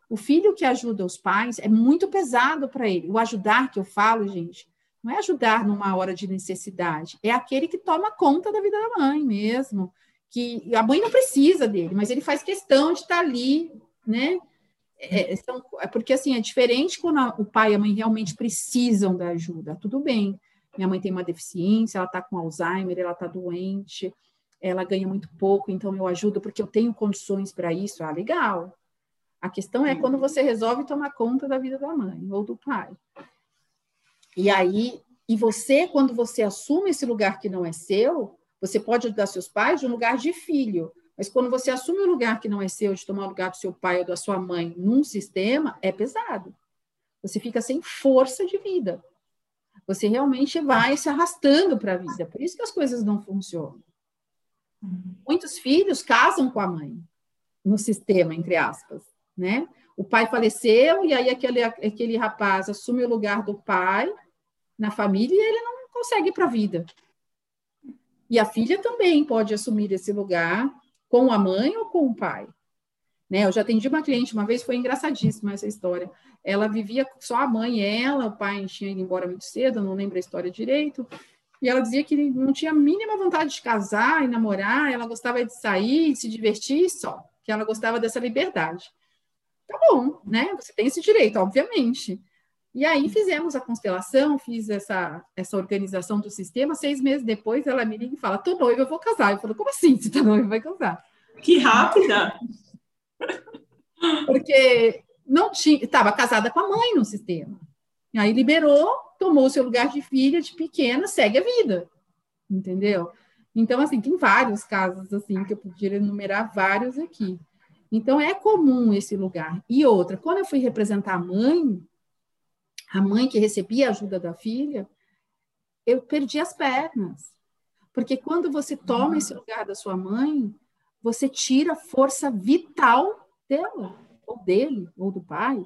O filho que ajuda os pais é muito pesado para ele. O ajudar que eu falo, gente, não é ajudar numa hora de necessidade, é aquele que toma conta da vida da mãe mesmo, que a mãe não precisa dele, mas ele faz questão de estar ali, né? É, é são, é porque assim é diferente quando a, o pai e a mãe realmente precisam da ajuda. Tudo bem, minha mãe tem uma deficiência, ela está com Alzheimer, ela está doente, ela ganha muito pouco, então eu ajudo porque eu tenho condições para isso. Ah, legal. A questão é quando você resolve tomar conta da vida da mãe ou do pai. E aí, e você, quando você assume esse lugar que não é seu, você pode ajudar seus pais de um lugar de filho. Mas quando você assume um lugar que não é seu, de tomar o lugar do seu pai ou da sua mãe num sistema, é pesado. Você fica sem força de vida. Você realmente vai se arrastando para a vida. Por isso que as coisas não funcionam. Muitos filhos casam com a mãe no sistema, entre aspas, né? O pai faleceu e aí aquele, aquele rapaz assume o lugar do pai na família e ele não consegue para a vida. E a filha também pode assumir esse lugar com a mãe ou com o pai. Né? Eu já atendi uma cliente uma vez, foi engraçadíssima essa história. Ela vivia só a mãe e ela, o pai tinha ido embora muito cedo, não lembro a história direito. E ela dizia que não tinha a mínima vontade de casar e namorar, ela gostava de sair, se divertir só, que ela gostava dessa liberdade. Tá bom, né? Você tem esse direito, obviamente. E aí fizemos a constelação, fiz essa, essa organização do sistema. Seis meses depois, ela me liga e fala: tô noiva, eu vou casar. Eu falo: como assim? Você tá noiva, vai casar? Que rápida! Porque não tinha, estava casada com a mãe no sistema. E aí liberou, tomou o seu lugar de filha, de pequena, segue a vida. Entendeu? Então, assim, tem vários casos assim que eu poderia enumerar vários aqui. Então, é comum esse lugar. E outra, quando eu fui representar a mãe, a mãe que recebia a ajuda da filha, eu perdi as pernas. Porque quando você toma esse lugar da sua mãe, você tira a força vital dela, ou dele, ou do pai,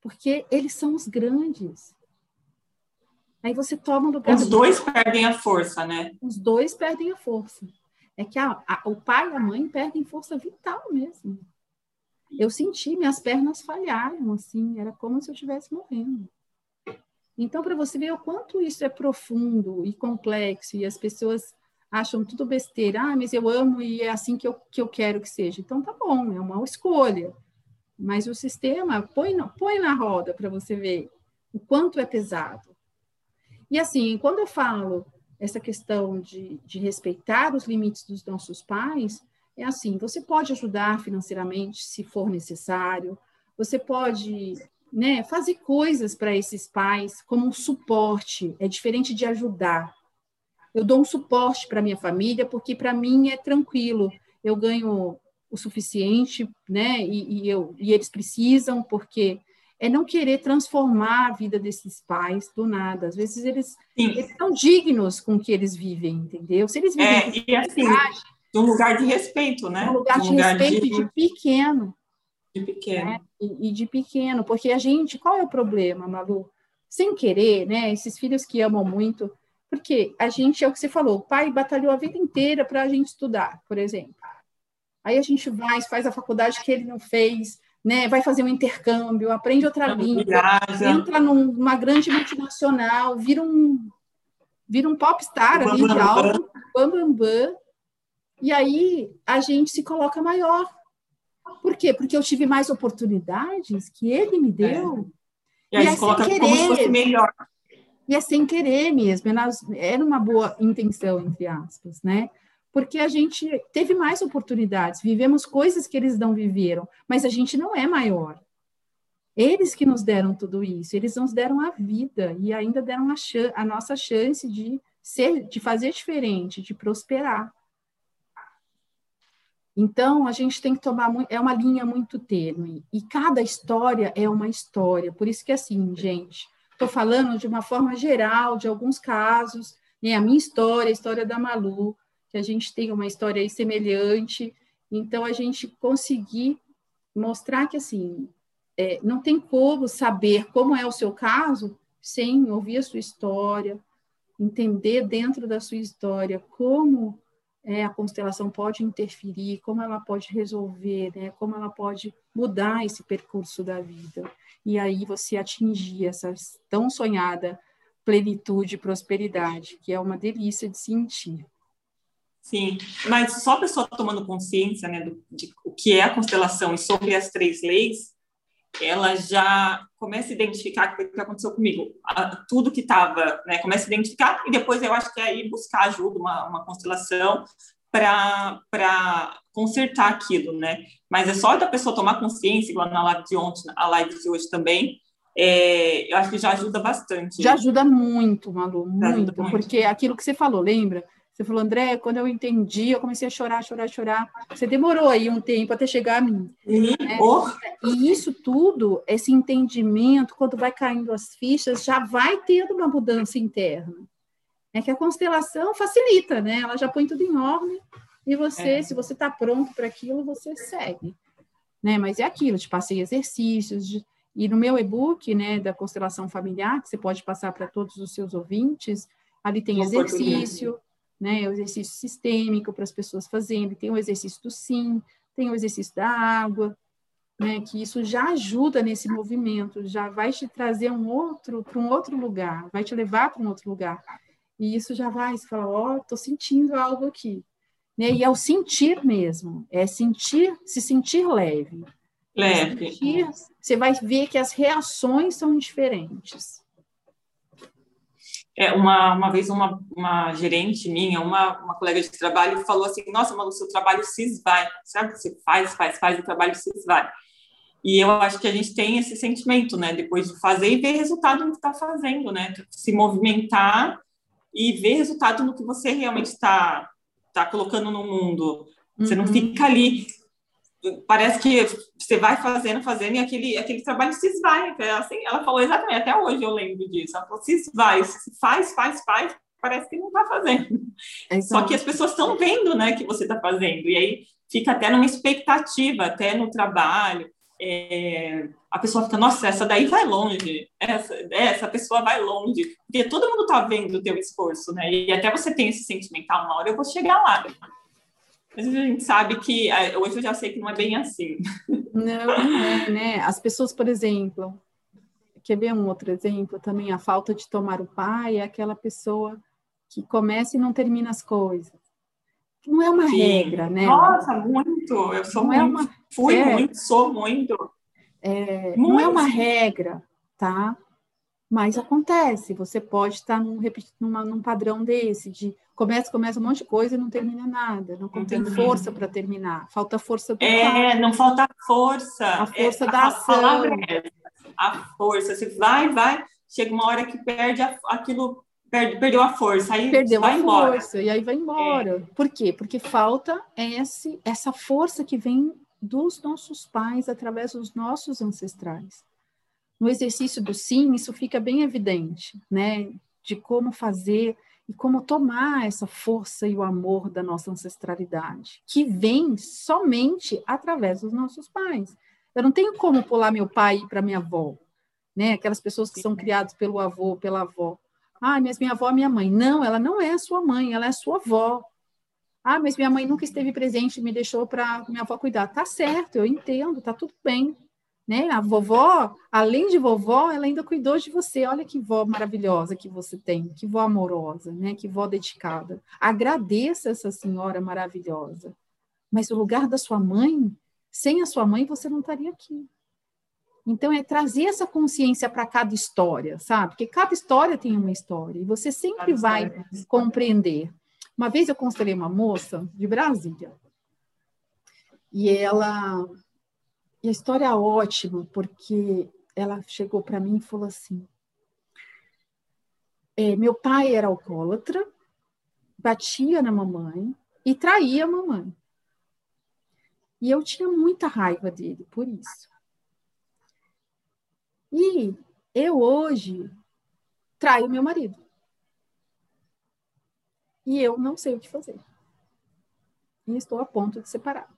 porque eles são os grandes. Aí você toma o lugar. Os dois perdem a força, né? Os dois perdem a força. É que a, a, o pai e a mãe perdem força vital mesmo. Eu senti, minhas pernas falharam, assim, era como se eu estivesse morrendo. Então, para você ver o quanto isso é profundo e complexo, e as pessoas acham tudo besteira, ah, mas eu amo e é assim que eu, que eu quero que seja. Então, tá bom, é uma escolha. Mas o sistema põe, põe na roda para você ver o quanto é pesado. E assim, quando eu falo essa questão de, de respeitar os limites dos nossos pais, é assim: você pode ajudar financeiramente se for necessário, você pode né, fazer coisas para esses pais como um suporte, é diferente de ajudar. Eu dou um suporte para minha família porque para mim é tranquilo. Eu ganho o suficiente, né? E, e, eu, e eles precisam, porque é não querer transformar a vida desses pais do nada. Às vezes eles, eles são dignos com o que eles vivem, entendeu? Se eles vivem é, e assim, de um lugar de respeito, né? Um lugar de, um lugar respeito de... de... pequeno. De pequeno. Né? E, e, de pequeno, porque a gente, qual é o problema, Malu? Sem querer, né? Esses filhos que amam muito, porque a gente, é o que você falou, o pai batalhou a vida inteira para a gente estudar, por exemplo. Aí a gente vai, faz a faculdade que ele não fez, né? vai fazer um intercâmbio, aprende outra língua, entra numa grande multinacional, vira um, vira um popstar ali de alto, bam, e aí a gente se coloca maior. Por quê? Porque eu tive mais oportunidades que ele me deu. É. E aí e é coloca querer. como se melhor. E é sem querer mesmo, era uma boa intenção, entre aspas, né? Porque a gente teve mais oportunidades, vivemos coisas que eles não viveram, mas a gente não é maior. Eles que nos deram tudo isso, eles nos deram a vida e ainda deram a, a nossa chance de ser, de fazer diferente, de prosperar. Então, a gente tem que tomar é uma linha muito tênue e cada história é uma história. Por isso que assim, gente, estou falando de uma forma geral de alguns casos, né? A minha história, a história da Malu, que a gente tem uma história semelhante, então a gente conseguir mostrar que assim é, não tem como saber como é o seu caso sem ouvir a sua história, entender dentro da sua história como é, a constelação pode interferir, como ela pode resolver, né? como ela pode mudar esse percurso da vida. E aí você atingir essa tão sonhada plenitude e prosperidade, que é uma delícia de sentir. Sim, mas só a pessoa tomando consciência né, do, de o que é a constelação e sobre as três leis, ela já começa a identificar o que aconteceu comigo, a, tudo que estava, né, começa a identificar e depois eu acho que é ir buscar ajuda, uma, uma constelação para consertar aquilo, né? Mas é só da pessoa tomar consciência, igual na live de ontem, a live de hoje também, é, eu acho que já ajuda bastante. Já ajuda muito, Malu, muito, muito, porque aquilo que você falou, lembra? Você falou, André, quando eu entendi, eu comecei a chorar, chorar, chorar. Você demorou aí um tempo até chegar a mim. Né? Oh. E isso tudo, esse entendimento, quando vai caindo as fichas, já vai tendo uma mudança interna. É que a constelação facilita, né? Ela já põe tudo em ordem e você, é. se você está pronto para aquilo, você segue. Né? Mas é aquilo, te passei exercícios, de, e no meu e-book, né, da constelação familiar, que você pode passar para todos os seus ouvintes, ali tem exercício, né, o exercício sistêmico para as pessoas fazerem, tem o exercício do sim, tem o exercício da água, né, que isso já ajuda nesse movimento, já vai te trazer um outro para um outro lugar, vai te levar para um outro lugar. E isso já vai, você fala, ó, oh, estou sentindo algo aqui. Né? E é o sentir mesmo, é sentir, se sentir leve. Leve. Sentir, você vai ver que as reações são diferentes. É, uma, uma vez uma, uma gerente minha, uma, uma colega de trabalho, falou assim, nossa, Malu, seu trabalho se esvai. Sabe você faz, faz, faz, o trabalho se esvai. E eu acho que a gente tem esse sentimento, né? Depois de fazer e ver resultado no que está fazendo, né? Se movimentar e ver resultado no que você realmente está tá colocando no mundo. Você uhum. não fica ali parece que você vai fazendo, fazendo, e aquele, aquele trabalho se esvai. É assim, ela falou exatamente, até hoje eu lembro disso. Ela falou, se esvai, se faz, faz, faz, parece que não está fazendo. Exato. Só que as pessoas estão vendo né, que você está fazendo, e aí fica até numa expectativa, até no trabalho. É, a pessoa fica, nossa, essa daí vai longe, essa, essa pessoa vai longe, porque todo mundo está vendo o teu esforço, né? E até você tem esse sentimental, uma hora eu vou chegar lá. Mas a gente sabe que é, hoje eu já sei que não é bem assim. Não, não é, né? As pessoas, por exemplo, quer ver um outro exemplo também? A falta de tomar o pai é aquela pessoa que começa e não termina as coisas. Não é uma Sim. regra, né? Nossa, muito. Eu sou não muito. É uma... Fui é. muito, sou muito. É, muito. Não é uma regra, tá? Mas acontece. Você pode estar num, numa, num padrão desse de começa, começa um monte de coisa e não termina nada, não tem força para terminar, falta força do É, não falta força. A força é, da a ação. É a força, você vai, vai, chega uma hora que perde a, aquilo, perde, perdeu a força, aí Perdeu vai a embora. força, e aí vai embora. É. Por quê? Porque falta esse, essa força que vem dos nossos pais através dos nossos ancestrais. No exercício do sim, isso fica bem evidente, né? De como fazer e como tomar essa força e o amor da nossa ancestralidade, que vem somente através dos nossos pais. Eu não tenho como pular meu pai para minha avó, né? Aquelas pessoas que são criadas pelo avô, pela avó. Ah, mas minha avó é minha mãe. Não, ela não é a sua mãe, ela é a sua avó. Ah, mas minha mãe nunca esteve presente me deixou para minha avó cuidar. Tá certo, eu entendo, tá tudo bem né? A vovó, além de vovó, ela ainda cuidou de você. Olha que vó maravilhosa que você tem, que vó amorosa, né? Que vó dedicada. Agradeça essa senhora maravilhosa. Mas o lugar da sua mãe, sem a sua mãe, você não estaria aqui. Então, é trazer essa consciência para cada história, sabe? Porque cada história tem uma história e você sempre vai compreender. Uma vez eu constelei uma moça de Brasília e ela e a história é ótima, porque ela chegou para mim e falou assim: é, meu pai era alcoólatra, batia na mamãe e traía a mamãe. E eu tinha muita raiva dele por isso. E eu hoje traio meu marido. E eu não sei o que fazer. E estou a ponto de separar.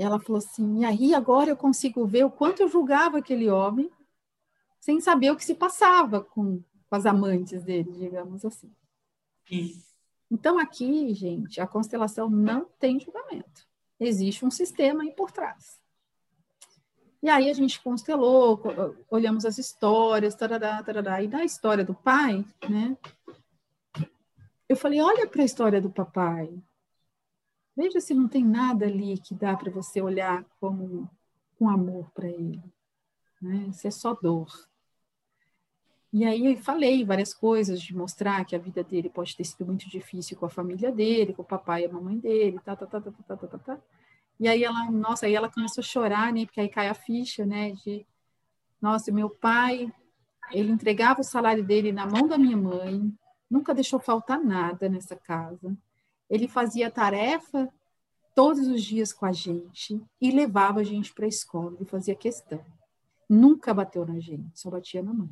Ela falou assim: e aí agora eu consigo ver o quanto eu julgava aquele homem sem saber o que se passava com, com as amantes dele, digamos assim. Sim. Então aqui, gente, a constelação não tem julgamento. Existe um sistema aí por trás. E aí a gente constelou, olhamos as histórias, tarará, tarará, e da história do pai, né? Eu falei, olha para a história do papai. Veja se não tem nada ali que dá para você olhar como um amor para ele. Né? Se é só dor. E aí eu falei várias coisas de mostrar que a vida dele pode ter sido muito difícil com a família dele, com o papai e a mamãe dele, tá, tá, tá, tá, tá, tá, tá, tá. E aí ela, nossa, aí ela começou a chorar, né? Porque aí cai a ficha, né? De, nossa, meu pai, ele entregava o salário dele na mão da minha mãe, nunca deixou faltar nada nessa casa. Ele fazia tarefa todos os dias com a gente e levava a gente para a escola, ele fazia questão. Nunca bateu na gente, só batia na mãe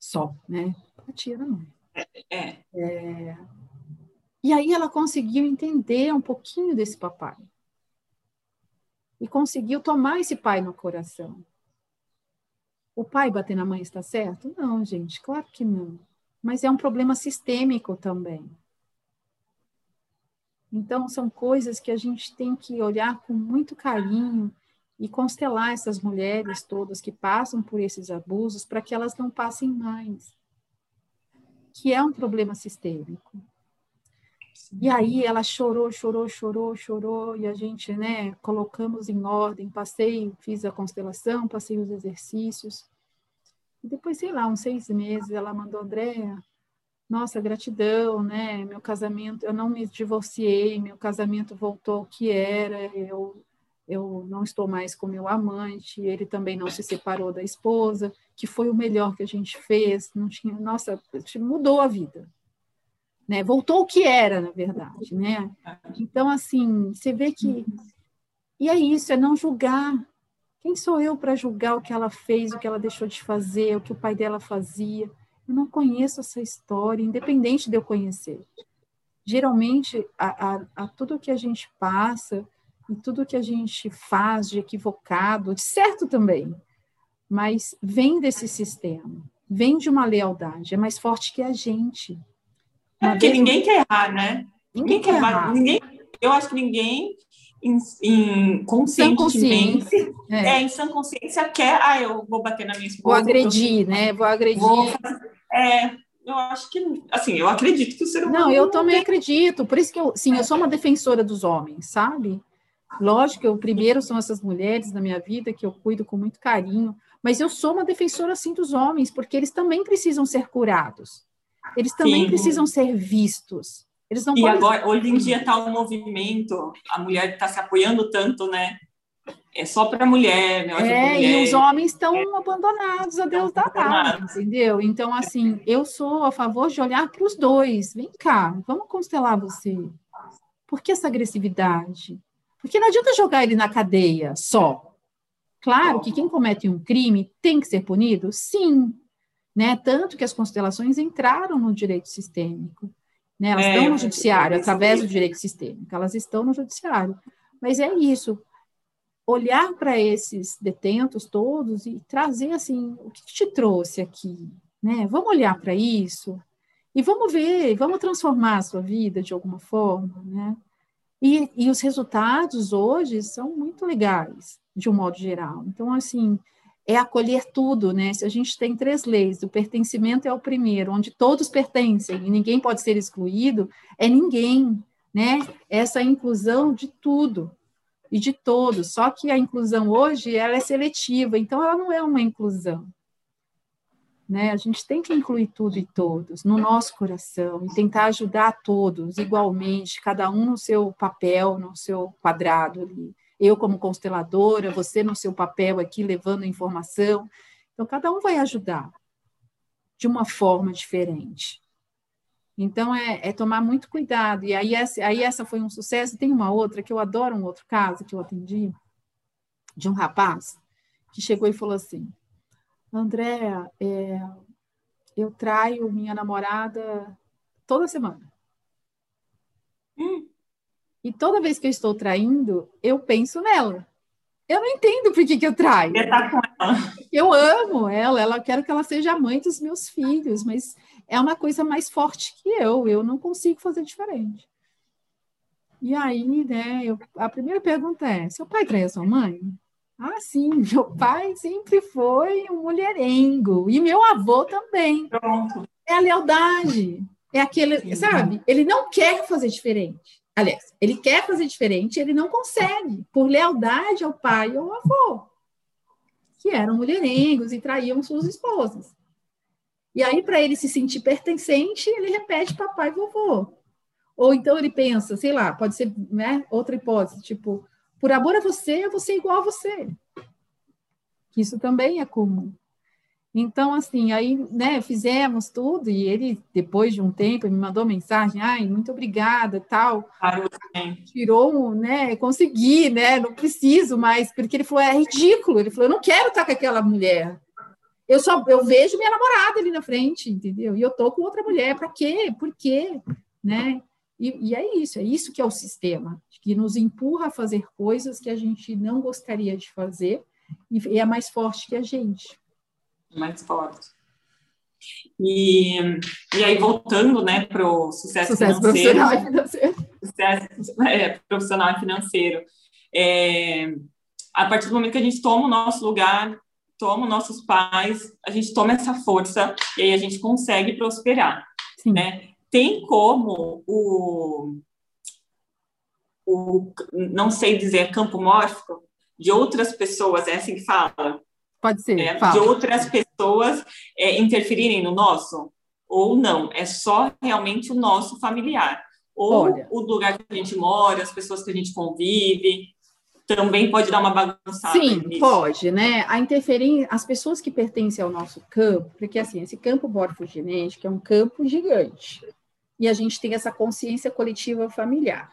só, né? Batia na mãe. É. é. E aí ela conseguiu entender um pouquinho desse papai. E conseguiu tomar esse pai no coração. O pai bater na mãe está certo? Não, gente, claro que não. Mas é um problema sistêmico também. Então, são coisas que a gente tem que olhar com muito carinho e constelar essas mulheres todas que passam por esses abusos para que elas não passem mais, que é um problema sistêmico. E aí ela chorou, chorou, chorou, chorou, e a gente, né, colocamos em ordem, passei, fiz a constelação, passei os exercícios. E depois, sei lá, uns seis meses, ela mandou, Andréa, nossa, gratidão, né, meu casamento, eu não me divorciei, meu casamento voltou ao que era, eu eu não estou mais com meu amante, ele também não se separou da esposa, que foi o melhor que a gente fez, não tinha, nossa, mudou a vida. Né? Voltou o que era, na verdade, né? Então assim, você vê que e é isso, é não julgar. Quem sou eu para julgar o que ela fez, o que ela deixou de fazer, o que o pai dela fazia? Eu não conheço essa história, independente de eu conhecer. Geralmente, a, a, a tudo que a gente passa, e tudo que a gente faz de equivocado, de certo também, mas vem desse sistema, vem de uma lealdade, é mais forte que a gente. É porque ninguém quer errar, né? Ninguém, ninguém quer errar. Ninguém, eu acho que ninguém em, em conscientemente, é. é. em sã consciência quer, ah, eu vou bater na minha esposa. Vou agredir, né? Vou agredir. Vou, é, eu acho que, assim, eu acredito que o ser humano. Não, eu também tem... acredito. Por isso que eu, sim, eu sou uma defensora dos homens, sabe? Lógico que o primeiro são essas mulheres na minha vida que eu cuido com muito carinho, mas eu sou uma defensora assim dos homens, porque eles também precisam ser curados. Eles também Sim. precisam ser vistos. Eles não e podem... agora, hoje em dia está um movimento, a mulher está se apoiando tanto, né? É só para mulher, né? É, mulher, e os homens estão é, abandonados a Deus da dada, entendeu? Então, assim, eu sou a favor de olhar para os dois. Vem cá, vamos constelar você. Por que essa agressividade? Porque não adianta jogar ele na cadeia só. Claro que quem comete um crime tem que ser punido? Sim. Né? Tanto que as constelações entraram no direito sistêmico. Né? Elas é, estão no judiciário, através do direito sistêmico, elas estão no judiciário. Mas é isso. Olhar para esses detentos todos e trazer assim, o que te trouxe aqui? Né? Vamos olhar para isso e vamos ver, vamos transformar a sua vida de alguma forma, né? E, e os resultados hoje são muito legais, de um modo geral. Então, assim, é acolher tudo, né? Se a gente tem três leis, o pertencimento é o primeiro, onde todos pertencem e ninguém pode ser excluído, é ninguém, né? Essa inclusão de tudo e de todos. Só que a inclusão hoje ela é seletiva, então ela não é uma inclusão. Né? A gente tem que incluir tudo e todos no nosso coração e tentar ajudar todos igualmente, cada um no seu papel, no seu quadrado ali. Eu como consteladora, você no seu papel aqui levando informação. Então cada um vai ajudar de uma forma diferente. Então é, é tomar muito cuidado. E aí essa, aí essa foi um sucesso. Tem uma outra que eu adoro um outro caso que eu atendi de um rapaz que chegou e falou assim: Andréa, é, eu traio minha namorada toda semana. Hum. E toda vez que eu estou traindo, eu penso nela. Eu não entendo por que, que eu traio. Tá. Eu amo ela, ela quero que ela seja a mãe dos meus filhos, mas é uma coisa mais forte que eu. Eu não consigo fazer diferente. E aí, né, eu, a primeira pergunta é: seu pai traiu sua mãe? Ah, sim, meu pai sempre foi um mulherengo, e meu avô também. Pronto. É a lealdade. É aquele, sabe? Ele não quer fazer diferente. Aliás, ele quer fazer diferente, ele não consegue, por lealdade ao pai ou ao avô, que eram mulherengos e traíam suas esposas. E aí, para ele se sentir pertencente, ele repete papai e vovô. Ou então ele pensa, sei lá, pode ser né, outra hipótese, tipo, por amor a você, eu vou ser igual a você. Isso também é comum. Então, assim, aí, né, fizemos tudo e ele, depois de um tempo, me mandou mensagem, ai, muito obrigada, tal. Tirou, né, consegui, né, não preciso mais, porque ele falou, é ridículo. Ele falou, eu não quero estar com aquela mulher. Eu só, eu vejo minha namorada ali na frente, entendeu? E eu tô com outra mulher, para quê? Por quê? Né? E, e, é isso, é isso que é o sistema, que nos empurra a fazer coisas que a gente não gostaria de fazer e é mais forte que a gente. Mais forte. E, e aí, voltando né, para o sucesso, sucesso financeiro, profissional e financeiro. Sucesso é, profissional e financeiro. É, a partir do momento que a gente toma o nosso lugar, toma nossos pais, a gente toma essa força e aí a gente consegue prosperar. Sim. Né? tem como o, o não sei dizer campo mórfico de outras pessoas, é assim que fala? Pode ser. É, de outras pessoas é, interferirem no nosso? Ou não? É só realmente o nosso familiar. Ou Olha. o lugar que a gente mora, as pessoas que a gente convive, também pode dar uma bagunçada. Sim, nisso. pode, né? A interferir, as pessoas que pertencem ao nosso campo, porque assim, esse campo morfogenético é um campo gigante e a gente tem essa consciência coletiva familiar.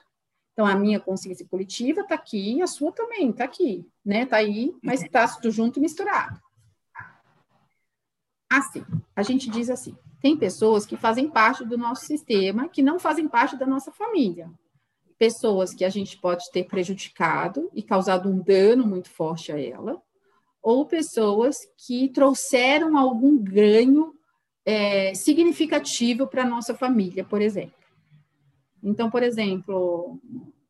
Então, a minha consciência coletiva está aqui, a sua também está aqui, né? Está aí, mas está tudo junto e misturado. Assim, a gente diz assim: tem pessoas que fazem parte do nosso sistema que não fazem parte da nossa família. Pessoas que a gente pode ter prejudicado e causado um dano muito forte a ela, ou pessoas que trouxeram algum ganho é, significativo para a nossa família, por exemplo. Então, por exemplo,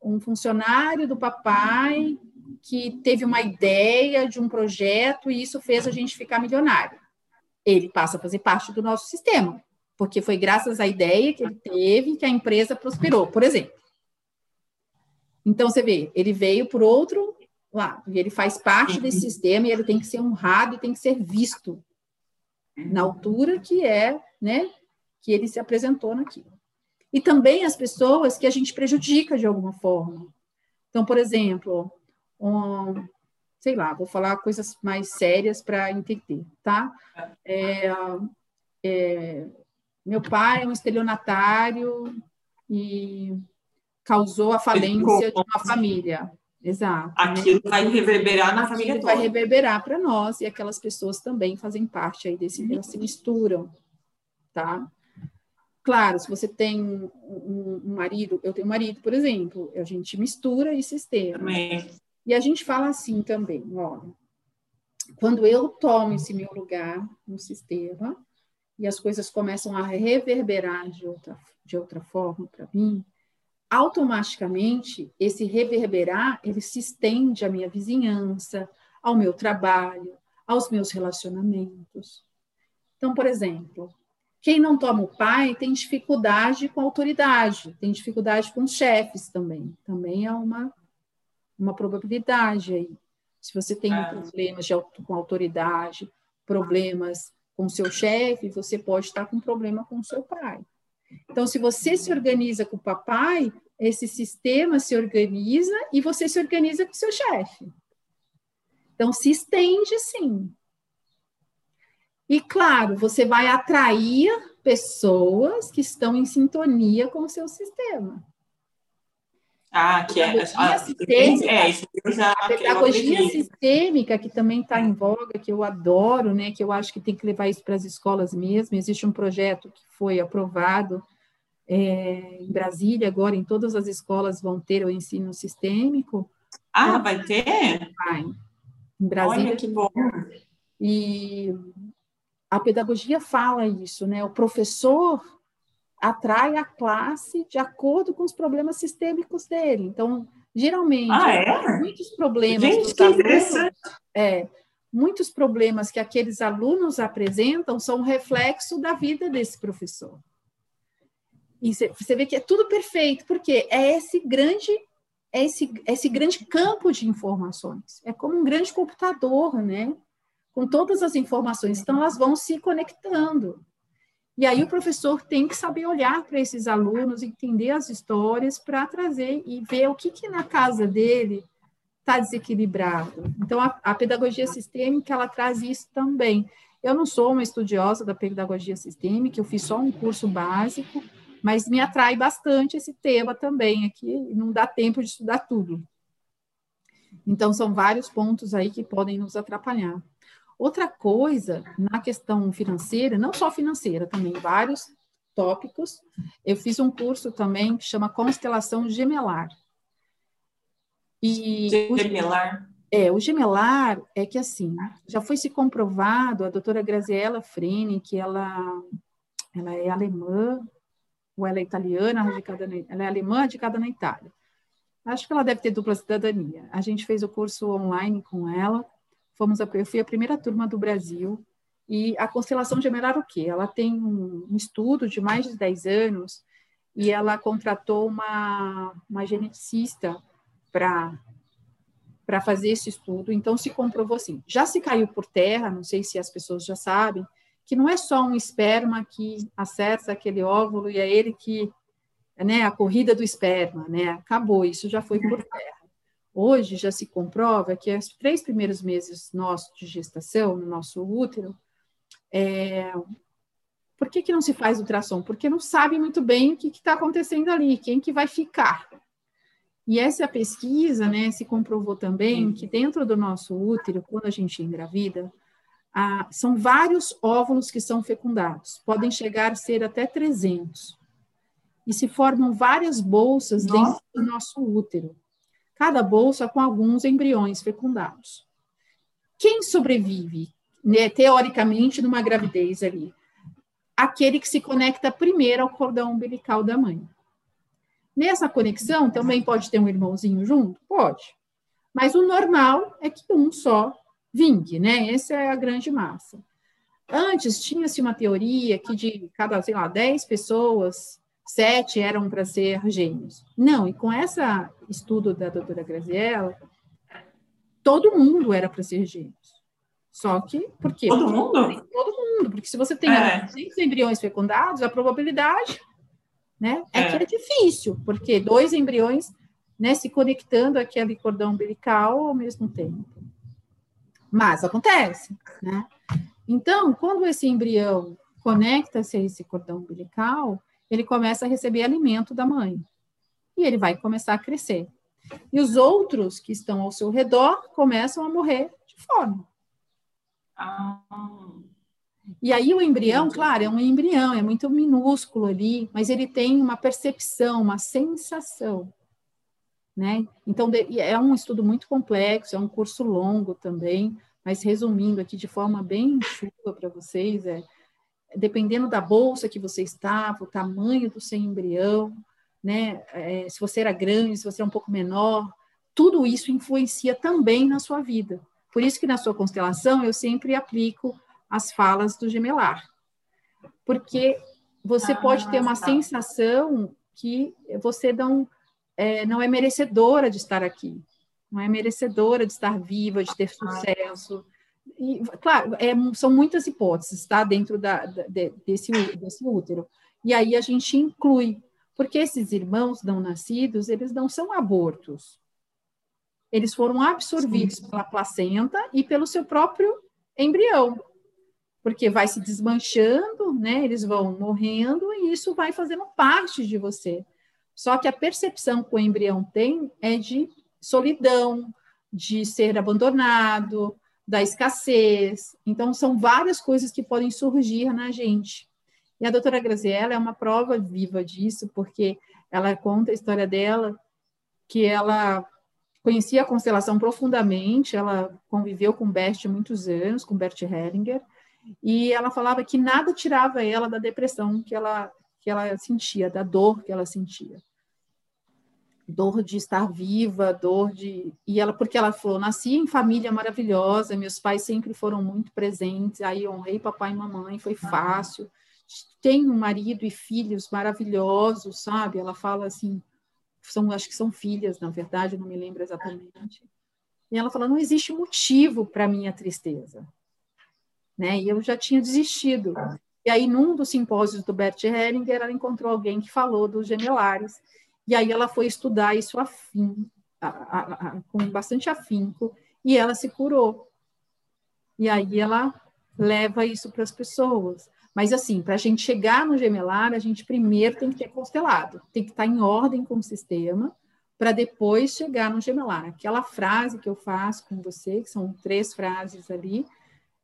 um funcionário do papai que teve uma ideia de um projeto e isso fez a gente ficar milionário. Ele passa a fazer parte do nosso sistema, porque foi graças à ideia que ele teve que a empresa prosperou, por exemplo. Então, você vê, ele veio por outro lado, e ele faz parte desse sistema e ele tem que ser honrado e tem que ser visto na altura que é, né, que ele se apresentou naquilo. E também as pessoas que a gente prejudica de alguma forma. Então, por exemplo, um, sei lá, vou falar coisas mais sérias para entender, tá? É, é, meu pai é um estelionatário e causou a falência de uma família. Exato. Aquilo né? vai reverberar na Aquilo família toda. vai reverberar para nós e aquelas pessoas também fazem parte aí desse, elas se misturam, tá? Claro, se você tem um, um marido, eu tenho um marido, por exemplo, a gente mistura esse sistema. E a gente fala assim também, olha, quando eu tomo esse meu lugar no sistema e as coisas começam a reverberar de outra, de outra forma para mim, automaticamente esse reverberar ele se estende à minha vizinhança, ao meu trabalho, aos meus relacionamentos. Então, por exemplo, quem não toma o pai tem dificuldade com a autoridade, tem dificuldade com os chefes também. Também é uma, uma probabilidade aí. Se você tem é. problemas de, com autoridade, problemas com seu chefe, você pode estar com problema com o seu pai. Então, se você se organiza com o papai, esse sistema se organiza e você se organiza com o seu chefe. Então, se estende sim. E, claro, você vai atrair pessoas que estão em sintonia com o seu sistema. Ah, que é, a, sistêmica, é, isso já, a pedagogia sistêmica, que também está em voga, que eu adoro, né, que eu acho que tem que levar isso para as escolas mesmo. Existe um projeto que foi aprovado é, em Brasília, agora em todas as escolas vão ter o ensino sistêmico. Ah, vai ter? Vai. Em Brasília. Olha que bom. E a pedagogia fala isso, né? O professor atrai a classe de acordo com os problemas sistêmicos dele. Então, geralmente, ah, é? muitos problemas Gente, que alunos, é, muitos problemas que aqueles alunos apresentam são reflexo da vida desse professor. E você vê que é tudo perfeito, porque é esse grande é esse, esse grande campo de informações. É como um grande computador, né? Com todas as informações, então elas vão se conectando. E aí o professor tem que saber olhar para esses alunos, entender as histórias para trazer e ver o que, que na casa dele está desequilibrado. Então a, a pedagogia sistêmica ela traz isso também. Eu não sou uma estudiosa da pedagogia sistêmica, eu fiz só um curso básico, mas me atrai bastante esse tema também aqui, não dá tempo de estudar tudo. Então, são vários pontos aí que podem nos atrapalhar. Outra coisa, na questão financeira, não só financeira, também vários tópicos, eu fiz um curso também que chama Constelação Gemelar. E gemelar? O, é, o gemelar é que, assim, já foi se comprovado, a doutora Graziella Freni, que ela, ela é alemã, ou ela é italiana, radicada na, ela é alemã, radicada na Itália. Acho que ela deve ter dupla cidadania. A gente fez o curso online com ela, fomos a, eu fui a primeira turma do Brasil, e a constelação gemelar o quê? Ela tem um, estudo de mais de 10 anos, e ela contratou uma, uma geneticista para para fazer esse estudo, então se comprovou assim, já se caiu por terra, não sei se as pessoas já sabem, que não é só um esperma que acessa aquele óvulo e é ele que, né, a corrida do esperma, né, acabou, isso já foi por terra. Hoje já se comprova que os três primeiros meses nossos de gestação, no nosso útero, é... por que, que não se faz ultrassom? Porque não sabe muito bem o que está acontecendo ali, quem que vai ficar. E essa pesquisa, né, se comprovou também que dentro do nosso útero, quando a gente engravida, ah, são vários óvulos que são fecundados, podem chegar a ser até 300. E se formam várias bolsas Nossa. dentro do nosso útero. Cada bolsa com alguns embriões fecundados. Quem sobrevive, né, teoricamente, numa gravidez ali? Aquele que se conecta primeiro ao cordão umbilical da mãe. Nessa conexão, também pode ter um irmãozinho junto? Pode. Mas o normal é que um só vingue, né? Essa é a grande massa. Antes tinha-se uma teoria que de cada, sei lá, 10 pessoas, sete eram para ser gêmeos. Não, e com esse estudo da doutora Graziella, todo mundo era para ser gêmeos. Só que, por quê? Todo mundo? Todo mundo, porque se você tem é. cinco embriões fecundados, a probabilidade né, é, é que é difícil, porque dois embriões né, se conectando àquele cordão umbilical ao mesmo tempo. Mas acontece, né? Então, quando esse embrião conecta-se a esse cordão umbilical, ele começa a receber alimento da mãe. E ele vai começar a crescer. E os outros que estão ao seu redor começam a morrer de fome. Ah. E aí o embrião, claro, é um embrião, é muito minúsculo ali, mas ele tem uma percepção, uma sensação. Né? Então, é um estudo muito complexo, é um curso longo também, mas resumindo aqui de forma bem enxuta para vocês, é, dependendo da bolsa que você estava, o tamanho do seu embrião, né? É, se você era grande, se você é um pouco menor, tudo isso influencia também na sua vida. Por isso que na sua constelação eu sempre aplico as falas do gemelar. Porque você ah, pode ter uma tá. sensação que você não é, não é merecedora de estar aqui, não é merecedora de estar viva, de ter sucesso. E, claro, é, são muitas hipóteses, tá? Dentro da, de, desse, desse útero. E aí a gente inclui, porque esses irmãos não nascidos, eles não são abortos. Eles foram absorvidos Sim. pela placenta e pelo seu próprio embrião. Porque vai se desmanchando, né? Eles vão morrendo e isso vai fazendo parte de você. Só que a percepção que o embrião tem é de solidão, de ser abandonado, da escassez. Então, são várias coisas que podem surgir na gente. E a doutora Graziella é uma prova viva disso, porque ela conta a história dela, que ela conhecia a constelação profundamente, ela conviveu com Bert muitos anos, com Bert Hellinger, e ela falava que nada tirava ela da depressão que ela que ela sentia, da dor que ela sentia. Dor de estar viva, dor de. E ela, porque ela falou, nasci em família maravilhosa, meus pais sempre foram muito presentes, aí honrei papai e mamãe, foi fácil. Tenho um marido e filhos maravilhosos, sabe? Ela fala assim, são, acho que são filhas, na verdade, não me lembro exatamente. E ela fala: não existe motivo para minha tristeza. Né? E eu já tinha desistido. E aí, num dos simpósios do Bert Hellinger, ela encontrou alguém que falou dos gemelares. E aí ela foi estudar isso afim, a, a, a, com bastante afinco, e ela se curou. E aí ela leva isso para as pessoas. Mas, assim, para a gente chegar no gemelar, a gente primeiro tem que ter constelado, tem que estar em ordem com o sistema, para depois chegar no gemelar. Aquela frase que eu faço com você, que são três frases ali,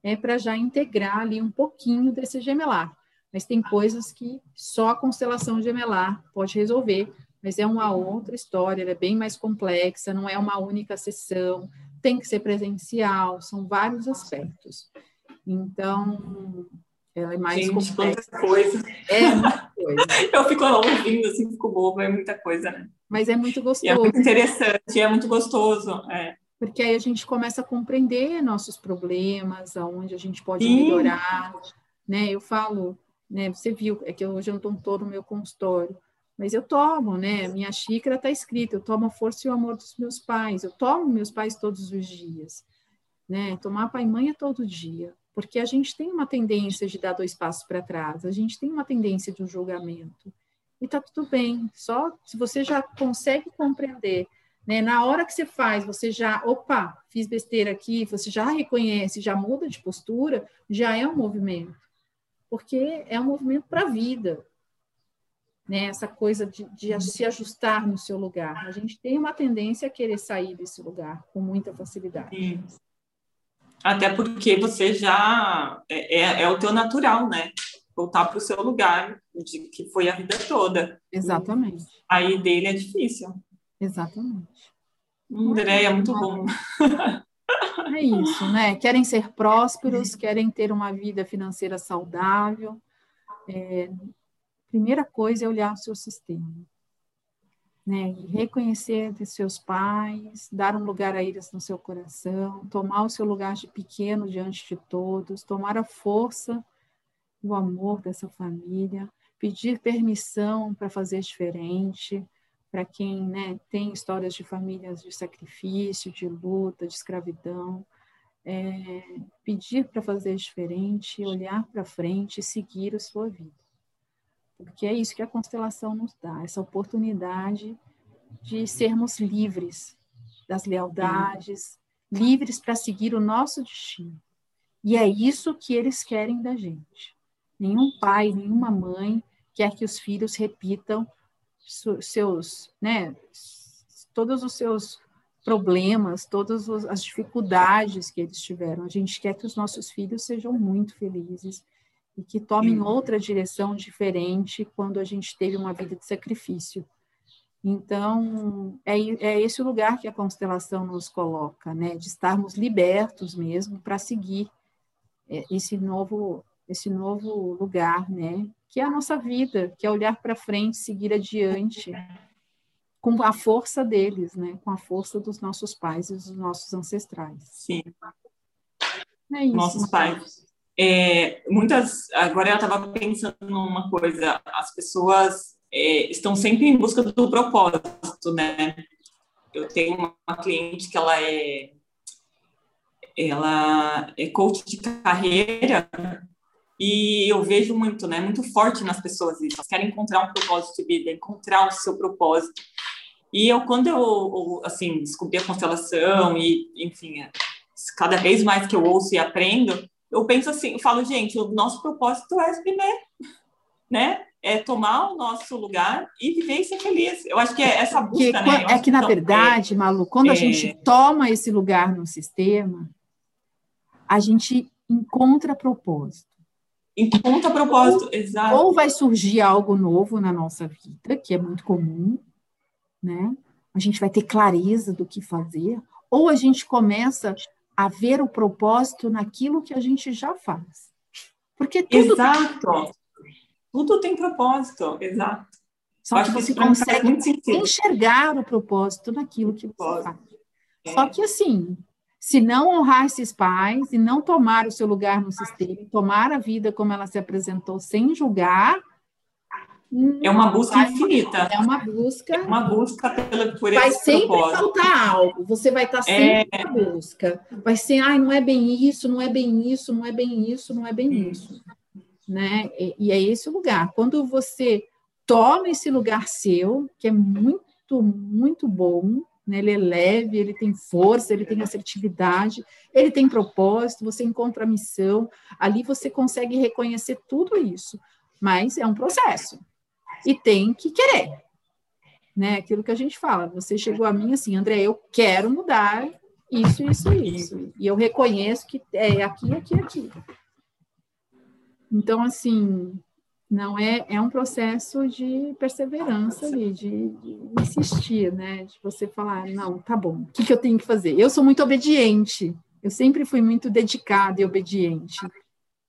é para já integrar ali um pouquinho desse gemelar. Mas tem coisas que só a constelação gemelar pode resolver, mas é uma outra história, ela é bem mais complexa, não é uma única sessão, tem que ser presencial, são vários aspectos. Então, ela é mais Gente, complexa. quanta coisa. É muita coisa. Eu fico ouvindo, assim, fico boba, é muita coisa, né? Mas é muito gostoso. E é muito interessante, é muito gostoso. É. Porque aí a gente começa a compreender nossos problemas, aonde a gente pode Sim. melhorar. Né? Eu falo, né? Você viu, é que hoje eu não estou no meu consultório, mas eu tomo, né? Minha xícara está escrita, eu tomo a força e o amor dos meus pais, eu tomo meus pais todos os dias. Né? Tomar pai e mãe é todo dia porque a gente tem uma tendência de dar dois passos para trás, a gente tem uma tendência de um julgamento. E tá tudo bem, só se você já consegue compreender, né, na hora que você faz, você já, opa, fiz besteira aqui, você já reconhece, já muda de postura, já é um movimento. Porque é um movimento para a vida. Né, essa coisa de, de se ajustar no seu lugar. A gente tem uma tendência a querer sair desse lugar com muita facilidade. Sim. Até porque você já é, é, é o teu natural, né? Voltar para o seu lugar, de que foi a vida toda. Exatamente. Aí dele é difícil. Exatamente. André, é muito bom. É isso, né? Querem ser prósperos, querem ter uma vida financeira saudável. É, primeira coisa é olhar o seu sistema né? reconhecer de seus pais, dar um lugar a eles no seu coração, tomar o seu lugar de pequeno diante de todos, tomar a força o amor dessa família, pedir permissão para fazer diferente, para quem né, tem histórias de famílias de sacrifício, de luta, de escravidão, é, pedir para fazer diferente, olhar para frente e seguir a sua vida. Porque é isso que a constelação nos dá, essa oportunidade de sermos livres das lealdades, livres para seguir o nosso destino. E é isso que eles querem da gente. Nenhum pai, nenhuma mãe quer que os filhos repitam seus, né, todos os seus problemas, todas as dificuldades que eles tiveram. A gente quer que os nossos filhos sejam muito felizes, e que tomem outra direção diferente quando a gente teve uma vida de sacrifício. Então, é, é esse o lugar que a constelação nos coloca, né? De estarmos libertos mesmo para seguir é, esse novo, esse novo lugar, né? Que é a nossa vida, que é olhar para frente, seguir adiante, com a força deles, né? Com a força dos nossos pais e dos nossos ancestrais. Sim. É isso, nossos pais é, muitas agora eu estava pensando numa coisa as pessoas é, estão sempre em busca do propósito né? Eu tenho uma cliente que ela é ela é coach de carreira e eu vejo muito né? Muito forte nas pessoas isso. Elas querem encontrar um propósito de vida encontrar o seu propósito. E eu quando eu assim descobri a constelação e enfim cada vez mais que eu ouço e aprendo eu penso assim, eu falo, gente, o nosso propósito é viver, né? É tomar o nosso lugar e viver e ser feliz. Eu acho que é essa busca, que, né? É que, na verdade, é, Malu, quando é, a gente toma esse lugar no sistema, a gente encontra propósito. Encontra propósito, ou, exato. Ou vai surgir algo novo na nossa vida, que é muito comum, né? A gente vai ter clareza do que fazer, ou a gente começa a ver o propósito naquilo que a gente já faz. Porque tudo Exato. Tudo tem propósito, exato. Só que você consegue enxergar o propósito naquilo que você faz. É. Só que assim, se não honrar esses pais e não tomar o seu lugar no sistema, tomar a vida como ela se apresentou sem julgar, é uma busca infinita. É uma busca. É uma busca pela, por Vai sempre propósito. faltar algo. Você vai estar sempre é... na busca. Vai ser, ai, não é bem isso, não é bem isso, não é bem isso, não é bem isso. Né? E, e é esse o lugar. Quando você toma esse lugar seu, que é muito, muito bom, né? ele é leve, ele tem força, ele tem assertividade, ele tem propósito, você encontra a missão, ali você consegue reconhecer tudo isso, mas é um processo e tem que querer. Né? Aquilo que a gente fala, você chegou a mim assim, André, eu quero mudar isso, isso, isso. E eu reconheço que é aqui, aqui, aqui. Então, assim, não é, é um processo de perseverança ali, de, de, insistir, né? De você falar, não, tá bom, o que, que eu tenho que fazer? Eu sou muito obediente, eu sempre fui muito dedicada e obediente.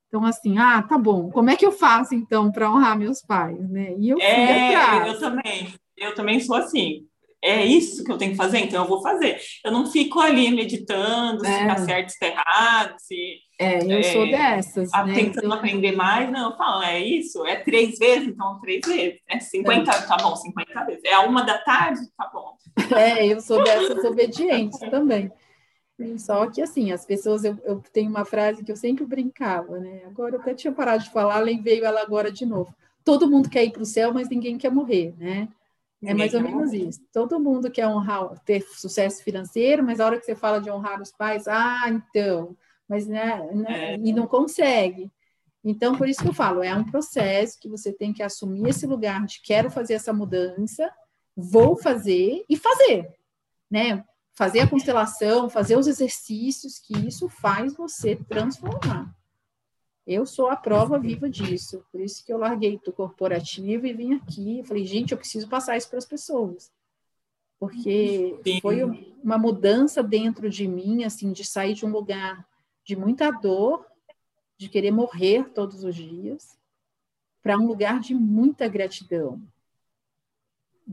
Então, assim, ah, tá bom, como é que eu faço então para honrar meus pais, né? E eu é, eu também, eu também sou assim. É isso que eu tenho que fazer, então eu vou fazer. Eu não fico ali meditando é. se tá certo, se tá errado, se. É, eu é, sou dessas. né? Tentando então... aprender mais, não, eu falo, é isso? É três vezes, então três vezes. É 50, é. tá bom, 50 vezes. É uma da tarde, tá bom. É, eu sou dessas obedientes também. Só que, assim, as pessoas, eu, eu tenho uma frase que eu sempre brincava, né? Agora eu até tinha parado de falar, ela veio ela agora de novo. Todo mundo quer ir para o céu, mas ninguém quer morrer, né? É mais ou menos isso. Todo mundo quer honrar, ter sucesso financeiro, mas a hora que você fala de honrar os pais, ah, então, mas né, né é. e não consegue. Então, por isso que eu falo, é um processo que você tem que assumir esse lugar de quero fazer essa mudança, vou fazer e fazer, né? Fazer a constelação, fazer os exercícios, que isso faz você transformar. Eu sou a prova viva disso. Por isso que eu larguei do corporativo e vim aqui. Falei, gente, eu preciso passar isso para as pessoas. Porque Sim. foi uma mudança dentro de mim, assim, de sair de um lugar de muita dor, de querer morrer todos os dias, para um lugar de muita gratidão,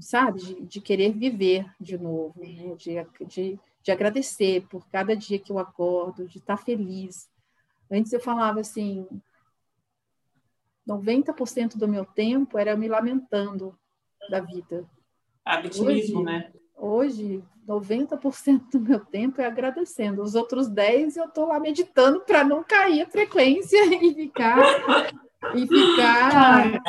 sabe, de, de querer viver de novo, né? de, de, de agradecer por cada dia que eu acordo, de estar feliz. Antes eu falava assim, 90% do meu tempo era me lamentando da vida. Habituismo, hoje, né? Hoje, 90% do meu tempo é agradecendo. Os outros 10 eu estou lá meditando para não cair a frequência e ficar e ficar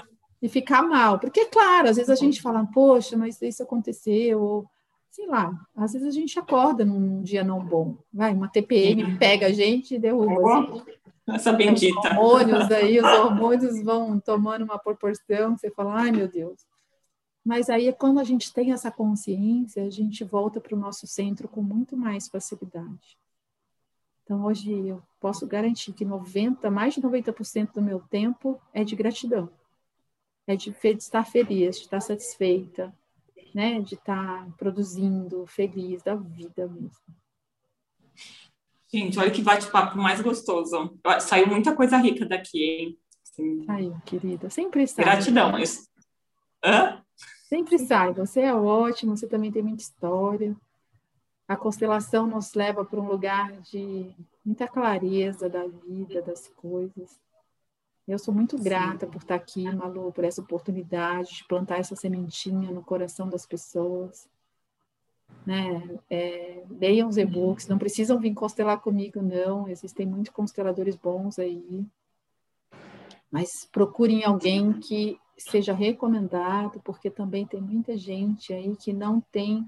e ficar mal. Porque, claro, às vezes a gente fala, poxa, mas isso aconteceu, ou sei lá, às vezes a gente acorda num dia não bom. Vai, uma TPM pega a gente e derruba. Assim. Essa bendita. Os hormônios aí, os hormônios vão tomando uma proporção, você fala, ai meu Deus. Mas aí, quando a gente tem essa consciência, a gente volta para o nosso centro com muito mais facilidade. Então, hoje eu posso garantir que 90, mais de 90% do meu tempo é de gratidão é de, estar feliz, de estar satisfeita, né? De estar produzindo, feliz da vida mesmo. Gente, olha que bate-papo mais gostoso. Saiu muita coisa rica daqui, hein? Assim, Saiu, querida. Sempre sai. Gratidão. Isso. Hã? Sempre sai. Você é ótimo, você também tem muita história. A constelação nos leva para um lugar de muita clareza da vida, das coisas. Eu sou muito grata Sim. por estar aqui, Malu, por essa oportunidade de plantar essa sementinha no coração das pessoas. Né? É, leiam os e-books, não precisam vir constelar comigo, não. Existem muitos consteladores bons aí. Mas procurem alguém que seja recomendado, porque também tem muita gente aí que não tem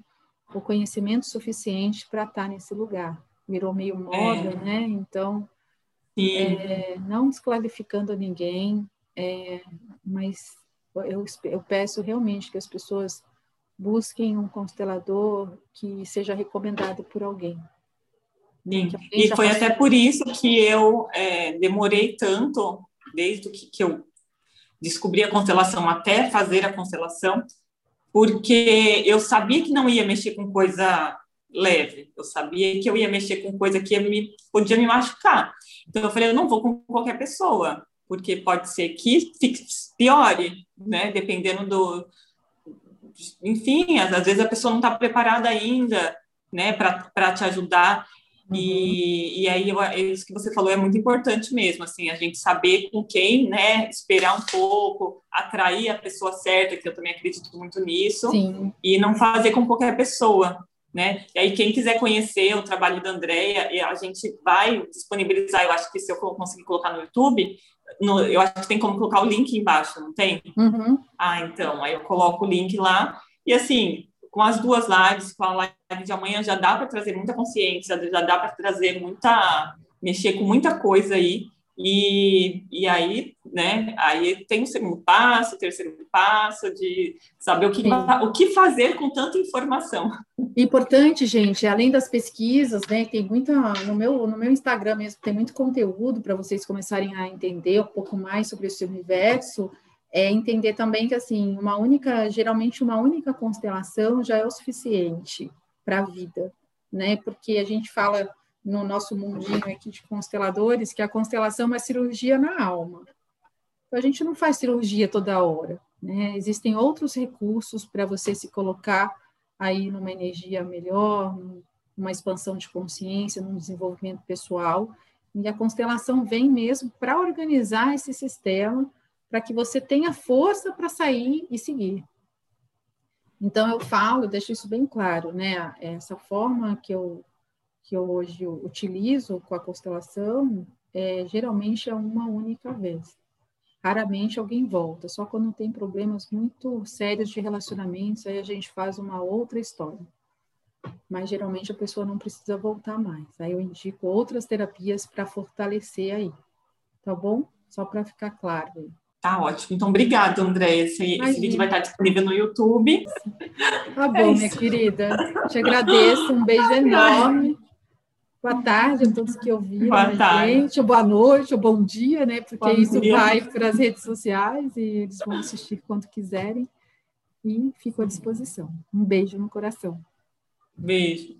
o conhecimento suficiente para estar nesse lugar. Virou meio moda, é. né? Então, é, não desqualificando ninguém, é, mas eu, eu peço realmente que as pessoas busquem um constelador que seja recomendado por alguém. Sim. E foi até por isso que eu é, demorei tanto, desde que, que eu descobri a constelação até fazer a constelação, porque eu sabia que não ia mexer com coisa leve, eu sabia que eu ia mexer com coisa que me, podia me machucar. Então eu falei, eu não vou com qualquer pessoa. porque pode ser que piore, né? Dependendo do. Enfim, às, às vezes a pessoa não está preparada ainda, né, para te ajudar. Uhum. E, e aí, eu, isso que você falou é muito importante mesmo, assim, a gente saber com quem, né, esperar um pouco, atrair a pessoa certa, que eu também acredito muito nisso, Sim. e não fazer com qualquer pessoa, né? E aí, quem quiser conhecer o trabalho da Andrea, a gente vai disponibilizar, eu acho que se eu conseguir colocar no YouTube, no, eu acho que tem como colocar o link embaixo, não tem? Uhum. Ah, então, aí eu coloco o link lá, e assim, com as duas lives, com a live de amanhã, já dá para trazer muita consciência, já dá para trazer muita, mexer com muita coisa aí, e, e aí, né, aí tem o segundo passo, o terceiro passo, de saber o que, o que fazer com tanta informação. Importante, gente, além das pesquisas, né, tem muita, no meu, no meu Instagram mesmo, tem muito conteúdo para vocês começarem a entender um pouco mais sobre esse universo, é entender também que, assim, uma única, geralmente uma única constelação já é o suficiente para a vida, né, porque a gente fala no nosso mundinho aqui de consteladores que a constelação é cirurgia na alma. Então, a gente não faz cirurgia toda hora, né? Existem outros recursos para você se colocar aí numa energia melhor, numa expansão de consciência, num desenvolvimento pessoal. E a constelação vem mesmo para organizar esse sistema, para que você tenha força para sair e seguir. Então, eu falo, deixo isso bem claro, né? Essa forma que eu que eu hoje utilizo com a constelação, é, geralmente é uma única vez. Raramente alguém volta, só quando tem problemas muito sérios de relacionamentos, aí a gente faz uma outra história. Mas geralmente a pessoa não precisa voltar mais. Aí eu indico outras terapias para fortalecer aí. Tá bom? Só para ficar claro aí. Tá ótimo. Então, obrigada, André. Esse, esse, vídeo vai estar disponível no YouTube. Tá bom, é minha querida. Te agradeço. Um beijo enorme. Boa tarde a todos que ouviram boa a tarde. gente, boa noite, ou bom dia, né? Porque bom isso dia. vai para as redes sociais e eles vão assistir quando quiserem. E fico à disposição. Um beijo no coração. Beijo.